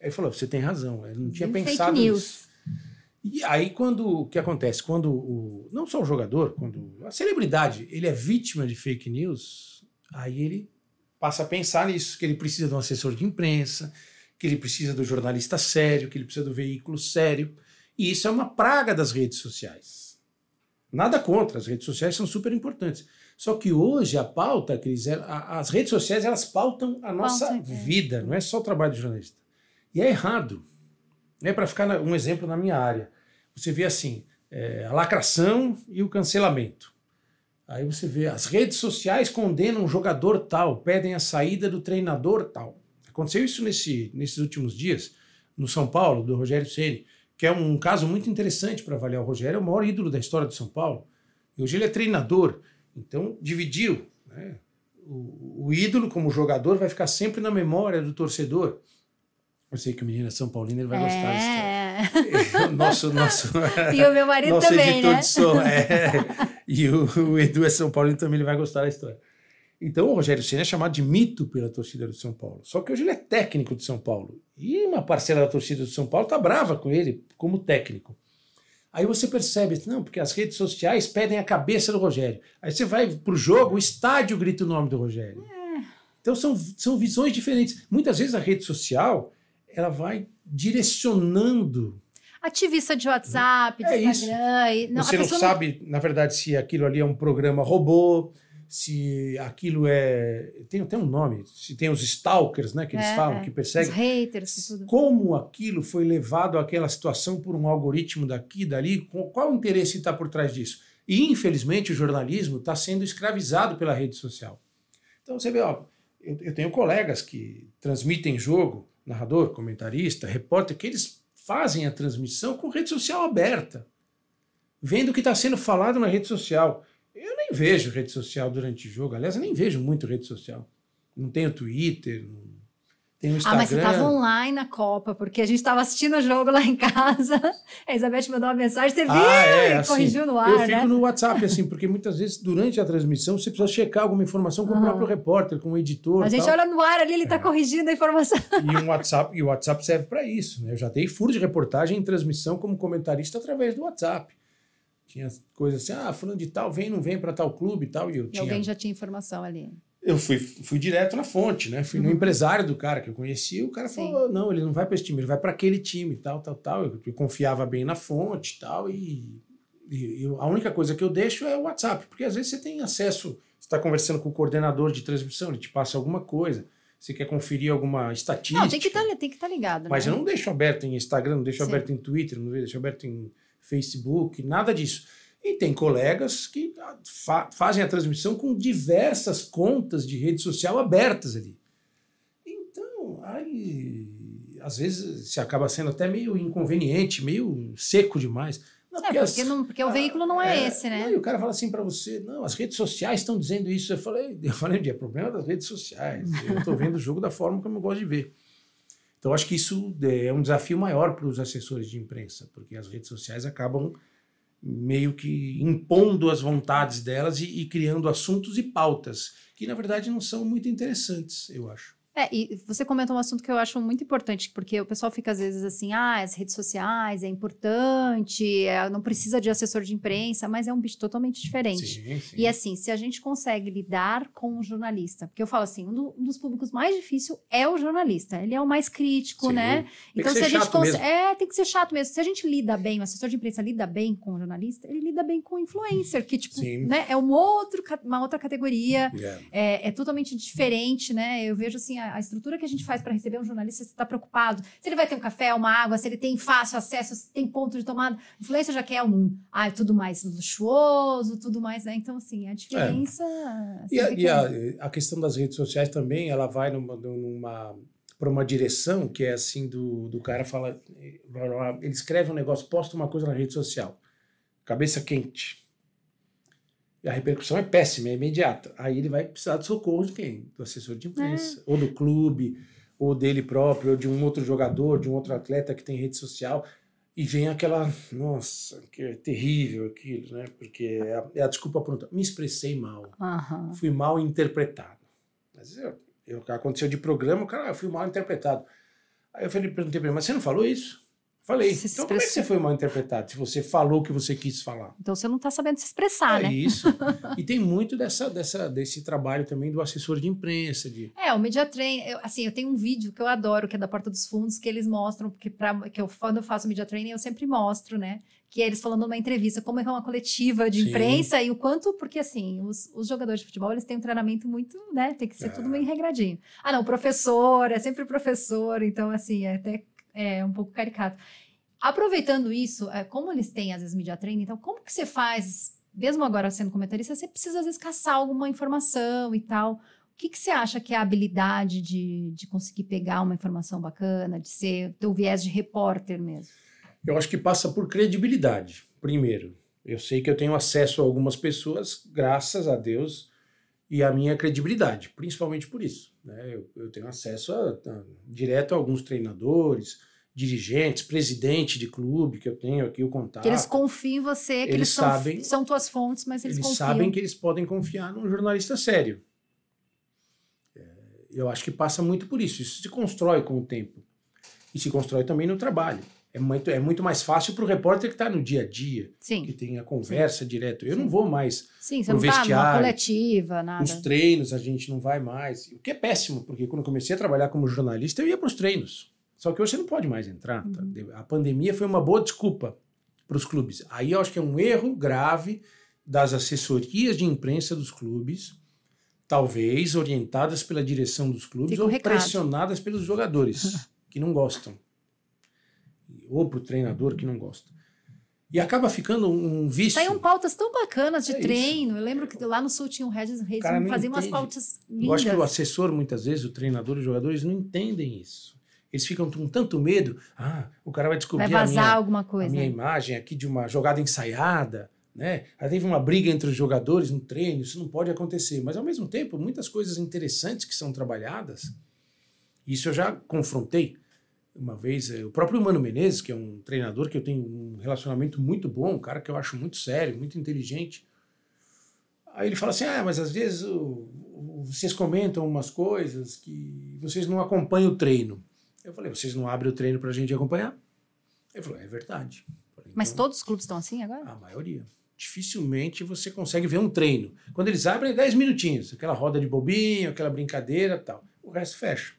Aí ele falou, você tem razão, eu não tinha pensado fake news. Nisso. E aí, quando o que acontece? Quando o, não só o jogador, quando a celebridade ele é vítima de fake news, aí ele passa a pensar nisso, que ele precisa de um assessor de imprensa, que ele precisa do jornalista sério, que ele precisa do veículo sério. E isso é uma praga das redes sociais. Nada contra, as redes sociais são super importantes. Só que hoje a pauta, Cris, é, as redes sociais elas pautam a nossa é. vida, não é só o trabalho de jornalista. E é errado. É para ficar um exemplo na minha área. Você vê assim, é, a lacração e o cancelamento. Aí você vê, as redes sociais condenam um jogador tal, pedem a saída do treinador tal. Aconteceu isso nesse, nesses últimos dias, no São Paulo, do Rogério Ceni, que é um caso muito interessante para avaliar. O Rogério é o maior ídolo da história do São Paulo. E hoje ele é treinador. Então, dividiu. Né? O, o, ídolo, como jogador, vai ficar sempre na memória do torcedor. Eu sei que o menino é São Paulino, ele vai é. gostar dessa história. nosso, nosso, e o meu marido nosso também, editor né? de som. É, e o, o Edu é São Paulino, também ele vai gostar da história. Então o Rogério Senna é chamado de mito pela torcida do São Paulo. Só que hoje ele é técnico do São Paulo. E uma parcela da torcida do São Paulo está brava com ele como técnico. Aí você percebe, não, porque as redes sociais pedem a cabeça do Rogério. Aí você vai pro jogo, o estádio grita o nome do Rogério. É. Então são, são visões diferentes. Muitas vezes a rede social ela vai direcionando. Ativista de WhatsApp, de é Instagram. Isso. Não, você não sabe, na verdade, se aquilo ali é um programa robô, se aquilo é. Tem até um nome, se tem os stalkers, né, que eles é, falam, que perseguem. Os haters tudo. Como aquilo foi levado àquela situação por um algoritmo daqui, dali, qual o interesse está por trás disso? E, infelizmente, o jornalismo está sendo escravizado pela rede social. Então você vê, ó, eu, eu tenho colegas que transmitem jogo, narrador, comentarista, repórter, que eles fazem a transmissão com rede social aberta, vendo o que está sendo falado na rede social. Eu nem vejo rede social durante o jogo. Aliás, eu nem vejo muito rede social. Não tenho Twitter, não tenho Instagram. Ah, mas você estava online na Copa, porque a gente estava assistindo o jogo lá em casa. A Elizabeth mandou uma mensagem, você viu? Ah, é, assim, corrigiu no ar, Eu fico né? no WhatsApp, assim, porque muitas vezes, durante a transmissão, você precisa checar alguma informação com uhum. o próprio repórter, com o editor. A gente tal. olha no ar ali, ele está é. corrigindo a informação. E, um WhatsApp, e o WhatsApp serve para isso. Né? Eu já dei furo de reportagem em transmissão como comentarista através do WhatsApp. Tinha coisas assim, ah, fulano de tal, vem, não vem para tal clube e tal. E, eu e tinha... alguém já tinha informação ali. Eu fui, fui direto na fonte, né? Fui uhum. no empresário do cara que eu conhecia. O cara Sim. falou: não, ele não vai para esse time, ele vai para aquele time, tal, tal, tal. Eu, eu, confiava bem na fonte tal, e, e, a única coisa que eu deixo é o WhatsApp, porque às vezes você tem acesso, você está conversando com o coordenador de transmissão, ele te passa alguma coisa. Você quer conferir alguma estatística. Não, tem que tá, estar tá ligado. Mas né? eu não deixo aberto em Instagram, não deixo Sim. aberto em Twitter, não deixo aberto em Facebook, nada disso. E tem colegas que fa fazem a transmissão com diversas contas de rede social abertas ali. Então, aí, às vezes se acaba sendo até meio inconveniente, meio seco demais. Não, é, porque, porque, as, não, porque o veículo não é, é esse, né? e o cara fala assim para você, não, as redes sociais estão dizendo isso. Eu falei, eu falei, é problema das redes sociais. Eu estou vendo o jogo da forma como eu gosto de ver. Então, acho que isso é um desafio maior para os assessores de imprensa, porque as redes sociais acabam meio que impondo as vontades delas e, e criando assuntos e pautas que, na verdade, não são muito interessantes, eu acho. É, e você comentou um assunto que eu acho muito importante, porque o pessoal fica às vezes assim, ah, as redes sociais é importante, é, não precisa de assessor de imprensa, mas é um bicho totalmente diferente. Sim, sim. E assim, se a gente consegue lidar com o jornalista, porque eu falo assim, um, do, um dos públicos mais difíceis é o jornalista, ele é o mais crítico, sim. né? Tem então, se a gente consegue. É, tem que ser chato mesmo. Se a gente lida bem, o assessor de imprensa lida bem com o jornalista, ele lida bem com o influencer, que, tipo, né, é um outro, uma outra categoria, yeah. é, é totalmente diferente, né? Eu vejo assim, a, estrutura que a gente faz para receber um jornalista, você está preocupado se ele vai ter um café, uma água, se ele tem fácil acesso, se tem ponto de tomada. Influência já quer um, ah, é tudo mais luxuoso, tudo mais, né? Então, assim, a diferença. É. E, a, e a, a, questão das redes sociais também, ela vai numa, numa para uma direção que é assim do, do cara fala, ele escreve um negócio, posta uma coisa na rede social, cabeça quente a repercussão é péssima, é imediata. Aí ele vai precisar de socorro de quem? Do assessor de imprensa, é. ou do clube, ou dele próprio, ou de um outro jogador, de um outro atleta que tem rede social. E vem aquela, nossa, que é terrível aquilo, né? Porque é a, é a desculpa pronta. Me expressei mal. Uhum. Fui mal interpretado. Mas eu, eu, aconteceu de programa, cara, eu fui mal interpretado. Aí eu falei, perguntei para ele, mas você não falou isso? Falei. Se então como é que você foi mal interpretado? Se você falou o que você quis falar. Então você não está sabendo se expressar, é né? isso. e tem muito dessa, dessa, desse trabalho também do assessor de imprensa, de É, o Media Train, eu, assim, eu tenho um vídeo que eu adoro, que é da Porta dos Fundos, que eles mostram, porque pra, que eu, quando eu faço Media Training, eu sempre mostro, né? Que é eles falando numa entrevista como é que é uma coletiva de Sim. imprensa e o quanto, porque assim, os, os jogadores de futebol, eles têm um treinamento muito, né? Tem que ser É. tudo bem regradinho. Ah, não, professor, é sempre professor, então assim, é até é, um pouco caricato. Aproveitando isso, é, como eles têm às vezes Media Training, então como que você faz, mesmo agora sendo comentarista, você precisa às vezes caçar alguma informação e tal. O que, que você acha que é a habilidade de, de conseguir pegar uma informação bacana, de ser teu viés de repórter mesmo? Eu acho que passa por credibilidade, primeiro. Eu sei que eu tenho acesso a algumas pessoas, graças a Deus, e a minha credibilidade, principalmente por isso. Né? Eu, eu tenho acesso a, a- direto a alguns treinadores, dirigentes, presidente de clube, que eu tenho aqui o contato. que eles confiam em você, que eles, Eles são, sabem- são tuas fontes, mas eles, eles confiam. sabem que eles podem confiar num jornalista sério. É, Eu acho que passa muito por isso. Isso se constrói com o tempo. E se constrói também no trabalho. É muito, é muito mais fácil para o repórter que está no dia a dia, que Sim, tem a conversa direto. Eu Sim. não vou mais. sim, você pro não tá vestiário, coletiva, nada. Os treinos a gente não vai mais. O que é péssimo, porque quando eu comecei a trabalhar como jornalista, eu ia para os treinos. Só que hoje você não pode mais entrar. tá? Uhum. A pandemia foi uma boa desculpa para os clubes. Aí eu acho que é um erro grave das assessorias de imprensa dos clubes, talvez orientadas pela direção dos clubes Fica ou pressionadas pelos jogadores que não gostam. Ou para o treinador que não gosta. E acaba ficando um vício. Saíam pautas tão bacanas de É isso. treino. Eu lembro que lá no Sul tinha o Regis não fazia umas pautas Eu lindas. acho que o assessor, muitas vezes, o treinador e os jogadores não entendem isso. Eles ficam com tanto medo. Ah, o cara vai descobrir Vai a vazar minha, alguma a coisa. minha imagem aqui de uma jogada ensaiada. Né? Aí teve uma briga entre os jogadores no treino, isso não pode acontecer. Mas, ao mesmo tempo, muitas coisas interessantes que são trabalhadas, isso eu já confrontei. Uma vez, eh, o próprio Mano Menezes, que é um treinador que eu tenho um relacionamento muito bom, um cara que eu acho muito sério, muito inteligente. Aí ele fala assim: ah, mas às vezes o- o- vocês comentam umas coisas que vocês não acompanham o treino. Eu falei: vocês não abrem o treino para a gente acompanhar? Ele falou: é verdade. Falei, Mas "Então, todos os clubes estão assim agora? a maioria. Dificilmente você consegue ver um treino. Quando eles abrem, é 10 minutinhos. Aquela roda de bobinho, aquela brincadeira tal. O resto fecha.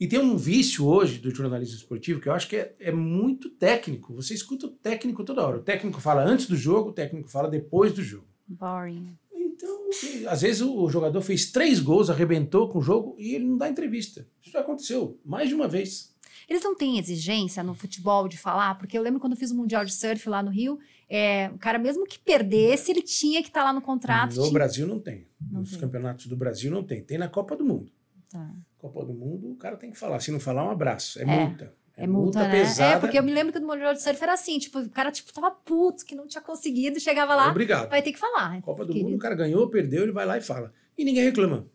E tem um vício hoje do jornalismo esportivo que eu acho que é, é muito técnico. Você escuta o técnico toda hora. O técnico fala antes do jogo, o técnico fala depois do jogo. Boring. Então, e, às vezes o jogador fez três gols, arrebentou com o jogo e ele não dá entrevista. Isso já aconteceu mais de uma vez. Eles não têm exigência no futebol de falar? Porque eu lembro quando eu fiz o Mundial de Surf lá no Rio, é, o cara mesmo que perdesse, ele tinha que estar lá no contrato. No tinha- Brasil não tem. Não Nos tem. campeonatos do Brasil não tem. Tem na Copa do Mundo. Tá. Copa do Mundo, o cara tem que falar. Se não falar, um abraço. É, É, multa. É multa, né? pesada. É, porque eu me lembro que no Mundial de Surf era assim, tipo, o cara tipo, tava puto, que não tinha conseguido, chegava lá, Obrigado. vai ter que falar. Copa do querido. Mundo, o cara ganhou, perdeu, ele vai lá e fala. E ninguém reclama.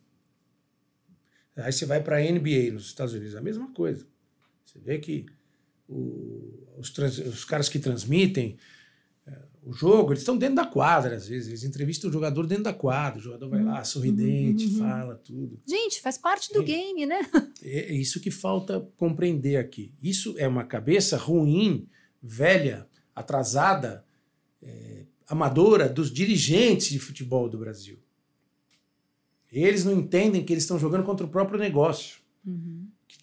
Aí você vai para a NBA nos Estados Unidos, a mesma coisa. Você vê que o- os, trans- os caras que transmitem o jogo, eles estão dentro da quadra, às vezes. Eles entrevistam o jogador dentro da quadra. O jogador vai lá, sorridente, uhum. fala tudo. Gente, faz parte do É. game, né? É isso que falta compreender aqui. Isso é uma cabeça ruim, velha, atrasada, é, amadora dos dirigentes de futebol do Brasil. Eles não entendem que eles estão jogando contra o próprio negócio.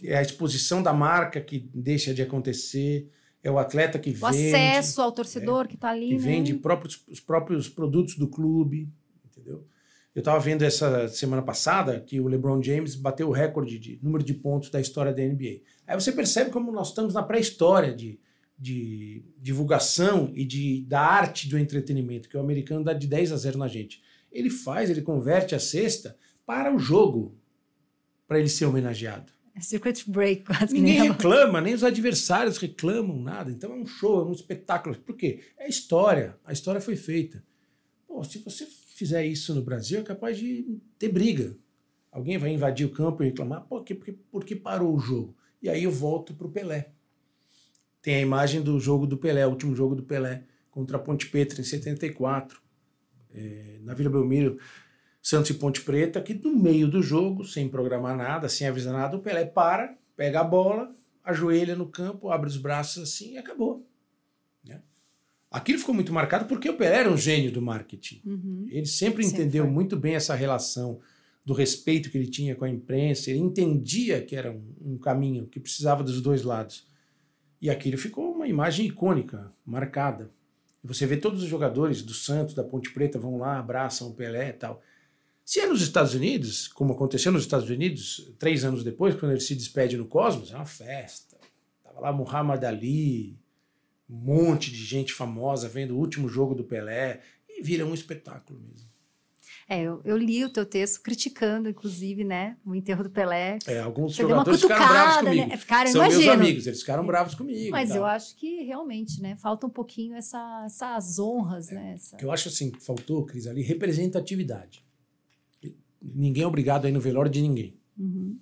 É a exposição da marca que deixa de acontecer, é o atleta que O vende, acesso ao torcedor que tá ali, que né? vende próprios, os próprios produtos do clube, entendeu? Eu estava vendo essa semana passada que o LeBron James bateu o recorde de número de pontos da história da NBA. Aí você percebe como nós estamos na pré-história de, de divulgação e de, da arte do entretenimento, que o americano dá de 10 a 0 na gente. Ele faz, ele converte a cesta para o jogo, para ele ser homenageado. É circuit break, quase que Ninguém nem reclama, nem os adversários reclamam nada. Então é um show, é um espetáculo. Por quê? É história. A história foi feita. Pô, se você fizer isso no Brasil, é capaz de ter briga. Alguém vai invadir o campo e reclamar, por, que, por que parou o jogo? E aí eu volto para o Pelé. Tem a imagem do jogo do Pelé, o último jogo do Pelé, contra a Ponte Preta em 74, é, na Vila Belmiro. Santos e Ponte Preta, que no meio do jogo, sem programar nada, sem avisar nada, o Pelé para, pega a bola, ajoelha no campo, abre os braços assim e acabou. Né? Aquilo ficou muito marcado porque o Pelé era um gênio do marketing. Uhum. Ele sempre Sempre entendeu foi. muito bem essa relação do respeito que ele tinha com a imprensa. Ele entendia que era um, um caminho que precisava dos dois lados. E aquilo ficou uma imagem icônica, marcada. Você vê todos os jogadores do Santos, da Ponte Preta, vão lá, abraçam o Pelé e tal. Se é nos Estados Unidos, como aconteceu nos Estados Unidos, três anos depois, quando ele se despede no Cosmos, é uma festa. Tava lá Muhammad Ali, um monte de gente famosa vendo o último jogo do Pelé, e vira um espetáculo mesmo. É, eu, eu li o teu texto criticando, inclusive, né, o enterro do Pelé. É, alguns Você jogadores ficaram bravos cutucada, comigo. né? Ficaram, São meus imagino. amigos, eles ficaram bravos comigo. Mas eu acho que realmente, né, falta um pouquinho essa, essas honras, né? Essa... Que eu acho assim, faltou, Cris, ali, representatividade. Ninguém é obrigado a ir no velório de ninguém. Uhum.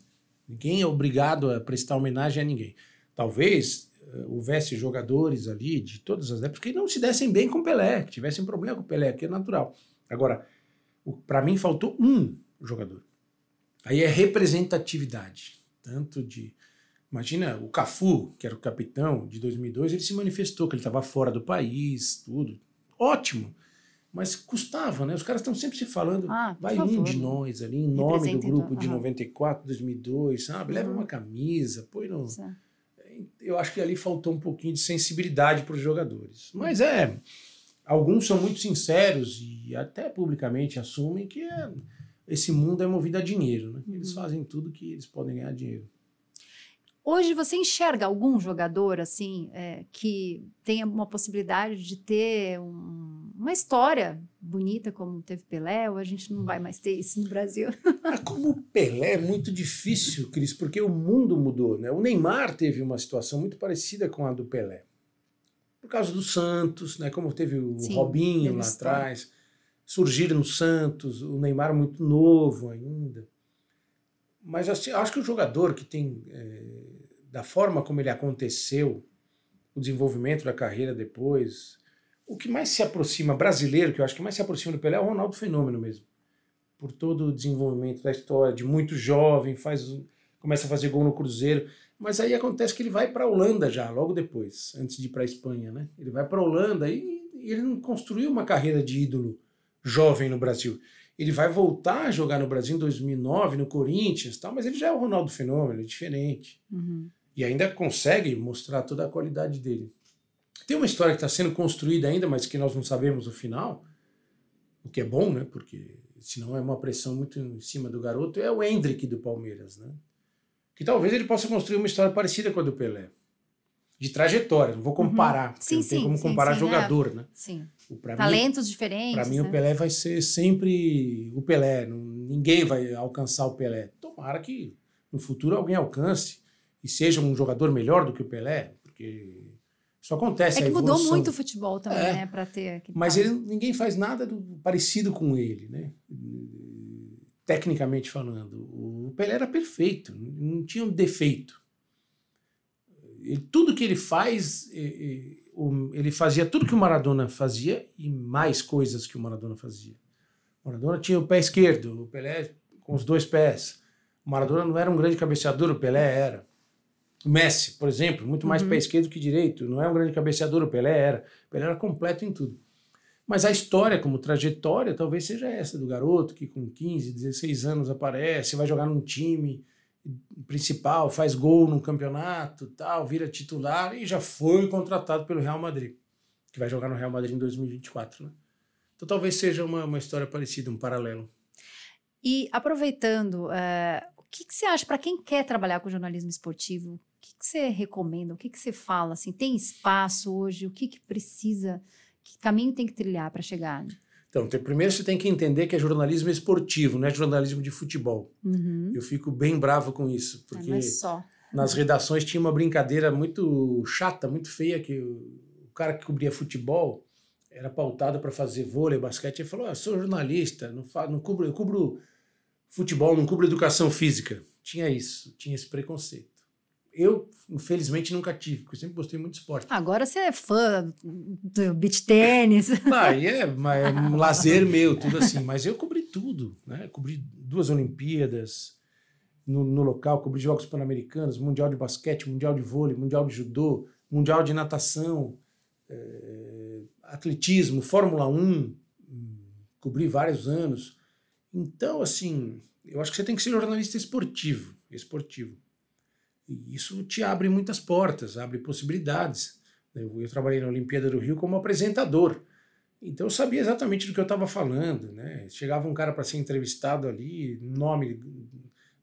Ninguém é obrigado a prestar homenagem a ninguém. Talvez eh, houvesse jogadores ali de todas as épocas que não se dessem bem com o Pelé, que tivessem problema com o Pelé, que é natural. Agora, para mim faltou um jogador. Aí é representatividade, tanto de Imagina o Cafu, que era o capitão de 2002, ele se manifestou que ele estava fora do país, tudo. Ótimo. Mas custava, né? Os caras estão sempre se falando. Ah, Vai favor. um de nós ali, em nome do grupo de aham. 94, 2002, sabe? Leva Uhum. uma camisa, põe no. É. Eu acho que ali faltou um pouquinho de sensibilidade para os jogadores. Mas é. Alguns são muito sinceros e até publicamente assumem que é- esse mundo é movido a dinheiro. Né? Eles Uhum. fazem tudo que eles podem ganhar dinheiro. Hoje você enxerga algum jogador assim é, que tenha uma possibilidade de ter um- uma história bonita como teve Pelé? Ou a gente não vai mais ter isso no Brasil? Mas como o Pelé é muito difícil, Cris, porque o mundo mudou. Né? O Neymar teve uma situação muito parecida com a do Pelé. Por causa do Santos, né? como teve o Sim, Robinho lá atrás. Surgiram no Santos, o Neymar muito novo ainda. Mas assim, acho que o jogador que tem, eh, da forma como ele aconteceu, o desenvolvimento da carreira depois, o que mais se aproxima, brasileiro, que eu acho que mais se aproxima do Pelé é o Ronaldo Fenômeno mesmo por todo o desenvolvimento da história, de muito jovem, faz começa a fazer gol no Cruzeiro, mas aí acontece que ele vai para a Holanda já, logo depois, antes de ir para a Espanha, né? Ele vai para a Holanda e, e ele não construiu uma carreira de ídolo jovem no Brasil. Ele vai voltar a jogar no Brasil em 2009, no Corinthians, tal, mas ele já é o Ronaldo Fenômeno, é diferente. Uhum. E ainda consegue mostrar toda a qualidade dele. Tem uma história que está sendo construída ainda, mas que nós não sabemos o final, o que é bom, né? Porque senão é uma pressão muito em cima do garoto, é o Hendrick do Palmeiras, né? Que talvez ele possa construir uma história parecida com a do Pelé. De trajetória, não vou comparar, porque Sim, não tem sim, como comparar sim, jogador, né? Sim. Pra mim, Talentos diferentes. Para mim, né? o Pelé vai ser sempre o Pelé. Ninguém vai alcançar o Pelé. Tomara que no futuro alguém alcance e seja um jogador melhor do que o Pelé, porque isso acontece. É que mudou muito o futebol também, É. né? Para ter. Mas ele, ninguém faz nada do- parecido com ele, né? Tecnicamente falando. O Pelé era perfeito, não tinha um defeito. Ele- tudo que ele faz, ele fazia tudo que o Maradona fazia e mais coisas que o Maradona fazia. O Maradona tinha o pé esquerdo, o Pelé com os dois pés. O Maradona não era um grande cabeceador, o Pelé era. O Messi, por exemplo, muito mais Uhum. pé esquerdo que direito, não é um grande cabeceador, o Pelé era. O Pelé era completo em tudo. Mas a história, como trajetória, talvez seja essa do garoto que com 15, 16 anos aparece, vai jogar num time principal, faz gol num campeonato, tal, vira titular e já foi contratado pelo Real Madrid, que vai jogar no Real Madrid em 2024, né? Então talvez seja uma, uma história parecida, um paralelo. E aproveitando, eh, o que, que você acha para quem quer trabalhar com jornalismo esportivo? O que, que você recomenda? O que, que você fala? Assim, tem espaço hoje? O que precisa? Que caminho tem que trilhar para chegar? Então, primeiro você tem que entender que é jornalismo esportivo, não é jornalismo de futebol. Uhum. Eu fico bem bravo com isso, É, porque só. nas redações tinha uma brincadeira muito chata, muito feia, que o, cara que cobria futebol era pautado para fazer vôlei, basquete, ele falou, ah, eu sou jornalista, não, não cubro, eu cubro futebol, não cubro educação física. Tinha isso, tinha esse preconceito. Eu, infelizmente, nunca tive, porque eu sempre gostei muito de esporte. Agora você é fã do beach tênis. Ah, é, mas é um lazer meu, tudo assim. Mas eu cobri tudo, né? Cobri duas Olimpíadas, no, no local, cobri Jogos Pan-Americanos, Mundial de Basquete, Mundial de Vôlei, Mundial de Judô, Mundial de Natação, é, atletismo, Fórmula 1, cobri vários anos. Então, assim, eu acho que você tem que ser jornalista esportivo, esportivo. E isso te abre muitas portas, abre possibilidades. Eu, eu trabalhei na Olimpíada do Rio como apresentador. Então eu sabia exatamente do que eu estava falando, né? Chegava um cara para ser entrevistado ali, nome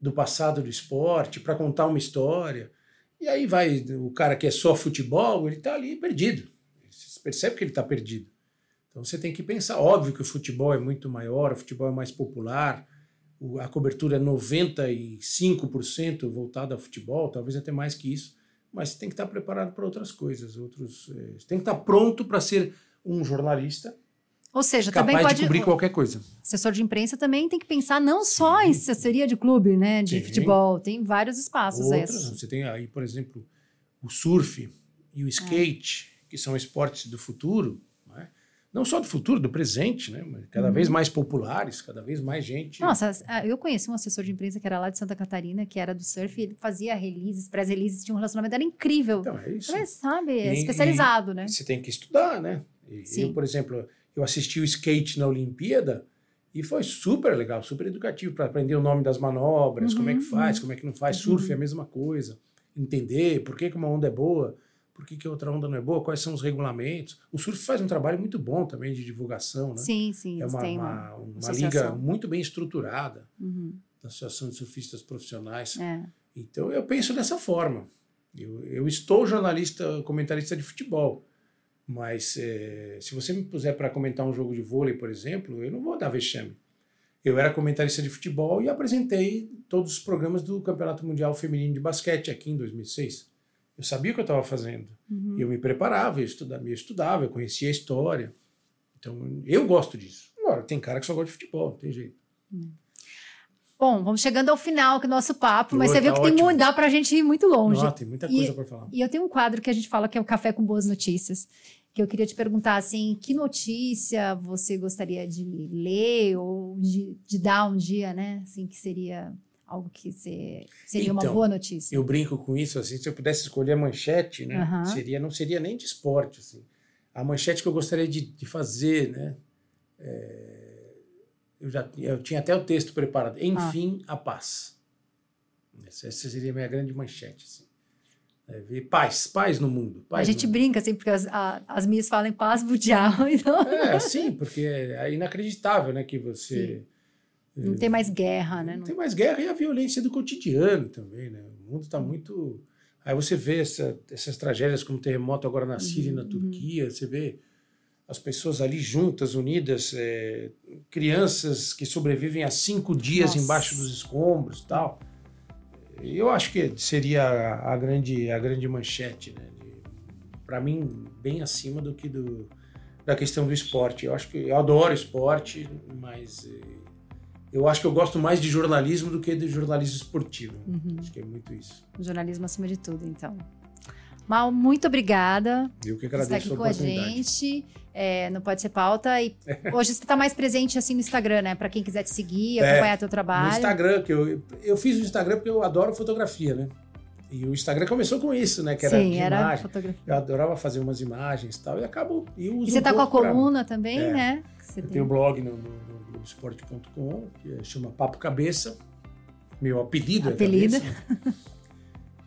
do passado do esporte, para contar uma história. E aí vai o cara que é só futebol, ele está ali perdido. Você percebe que ele está perdido. Então você tem que pensar, óbvio que o futebol é muito maior, o futebol é mais popular, a cobertura é 95% voltada ao futebol, talvez até mais que isso, mas você tem que estar preparado para outras coisas, outros, é, você tem que estar pronto para ser um jornalista ou seja, capaz também pode. de cobrir qualquer coisa. Assessor de imprensa também tem que pensar não só Sim. em assessoria de clube, né? De futebol. Tem vários espaços. Outros, você tem aí, por exemplo, o surf e o skate, é. que são esportes do futuro não só do futuro, do presente, né? Cada uhum. vez mais populares, cada vez mais gente. Nossa, eu conheci um assessor de imprensa que era lá de Santa Catarina, que era do surf, e ele fazia releases, pré-releases, tinha um relacionamento, era incrível. Então, é isso. Mas, sabe, é e, especializado, e, né? Você tem que estudar, né? E, eu, por exemplo, eu assisti o skate na Olimpíada e foi super legal, super educativo para aprender o nome das manobras, uhum, como é que faz, uhum. como é que não faz. Surf é a uhum. mesma coisa. Entender por que, que uma onda é boa por que, que a outra onda não é boa, quais são os regulamentos. O surf faz um trabalho muito bom também de divulgação, né? Sim, sim. É uma, uma, uma liga muito bem estruturada uhum. da Associação de Surfistas Profissionais. É. Então eu penso dessa forma. Eu, eu estou jornalista, comentarista de futebol, mas é, se você me puser para comentar um jogo de vôlei, por exemplo, eu não vou dar vexame. Eu era comentarista de futebol e apresentei todos os programas do Campeonato Mundial Feminino de Basquete aqui em 2006. Eu sabia o que eu estava fazendo. Uhum. Eu me preparava, eu estudava, eu estudava, eu conhecia a história. Então, eu gosto disso. Agora, tem cara que só gosta de futebol, não tem jeito. Uhum. Bom, vamos chegando ao final do nosso papo, mas você viu tá que tem muito, dá para a gente ir muito longe. Não, tem muita coisa para falar. E eu tenho um quadro que a gente fala que é o Café com Boas Notícias, que eu queria te perguntar, assim, que notícia você gostaria de ler ou de, de dar um dia, né? Assim, que seria algo que seria então, uma boa notícia. Eu brinco com isso, assim, se eu pudesse escolher a manchete, né, uhum. seria, não seria nem de esporte, assim. A manchete que eu gostaria de, de fazer, né, é, eu já eu tinha até o texto preparado. Ah. Enfim, ah. a paz. Essa, essa, seria a minha grande manchete, assim. É, ver paz, paz no mundo. Paz a gente brinca, assim, porque as, a, as minhas falam paz mundial. Então... É, sim, porque é inacreditável, né, que você... Sim não tem mais guerra, né? Não tem mais guerra e a violência do cotidiano também, né? O mundo está muito. Aí você vê essa, essas tragédias como o terremoto agora na Síria e na uhum. Turquia, você vê as pessoas ali juntas, unidas, é, crianças que sobrevivem a cinco dias Nossa. embaixo dos escombros tal. Eu acho que seria a grande, a grande manchete, né? Para mim, bem acima do que do, da questão do esporte. Eu acho que eu adoro esporte, mas eh, eu acho que eu gosto mais de jornalismo do que de jornalismo esportivo. Uhum. Acho que é muito isso. jornalismo acima de tudo, então. Mal, muito obrigada. Eu que agradeço por estar aqui com a gente. É, não pode ser pauta. E hoje você está mais presente assim no Instagram, né? Para quem quiser te seguir, é, acompanhar é, teu trabalho. No Instagram, que eu, eu fiz o Instagram porque eu adoro fotografia, né? E o Instagram começou com isso, né? Que era Sim, era imagem. fotografia. Eu adorava fazer umas imagens e tal. E acabo. E, e você um tá com a coluna pra... também, é, né? eu tem. tenho blog no, no Globoesporte.com, que chama Papo Cabeça. Meu apelido, apelido. é Cabeça.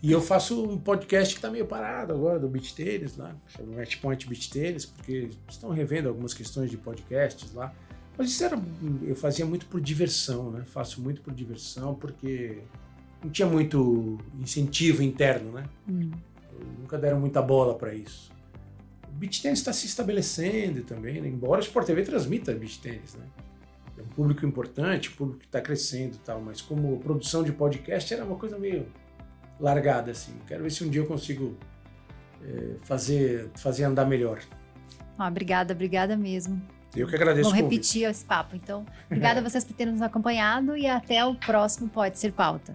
E eu faço um podcast que está meio parado agora, do Beach Tênis lá, chama Matchpoint Beach Tênis, porque estão revendo algumas questões de podcasts lá. Mas isso era, eu fazia muito por diversão, né? Faço muito por diversão, porque não tinha muito incentivo interno, né? Hum. Nunca deram muita bola para isso. O beach tênis está se estabelecendo também, né? embora o Sport TV transmita beach tênis, né? Um público importante, um público que está crescendo e tal, mas como produção de podcast era uma coisa meio largada, assim. Quero ver se um dia eu consigo é, fazer, fazer andar melhor. Ah, obrigada, obrigada mesmo. Eu que agradeço. Vamos repetir esse papo. Então, obrigada a vocês por terem nos acompanhado e até o próximo Pode Ser Pauta.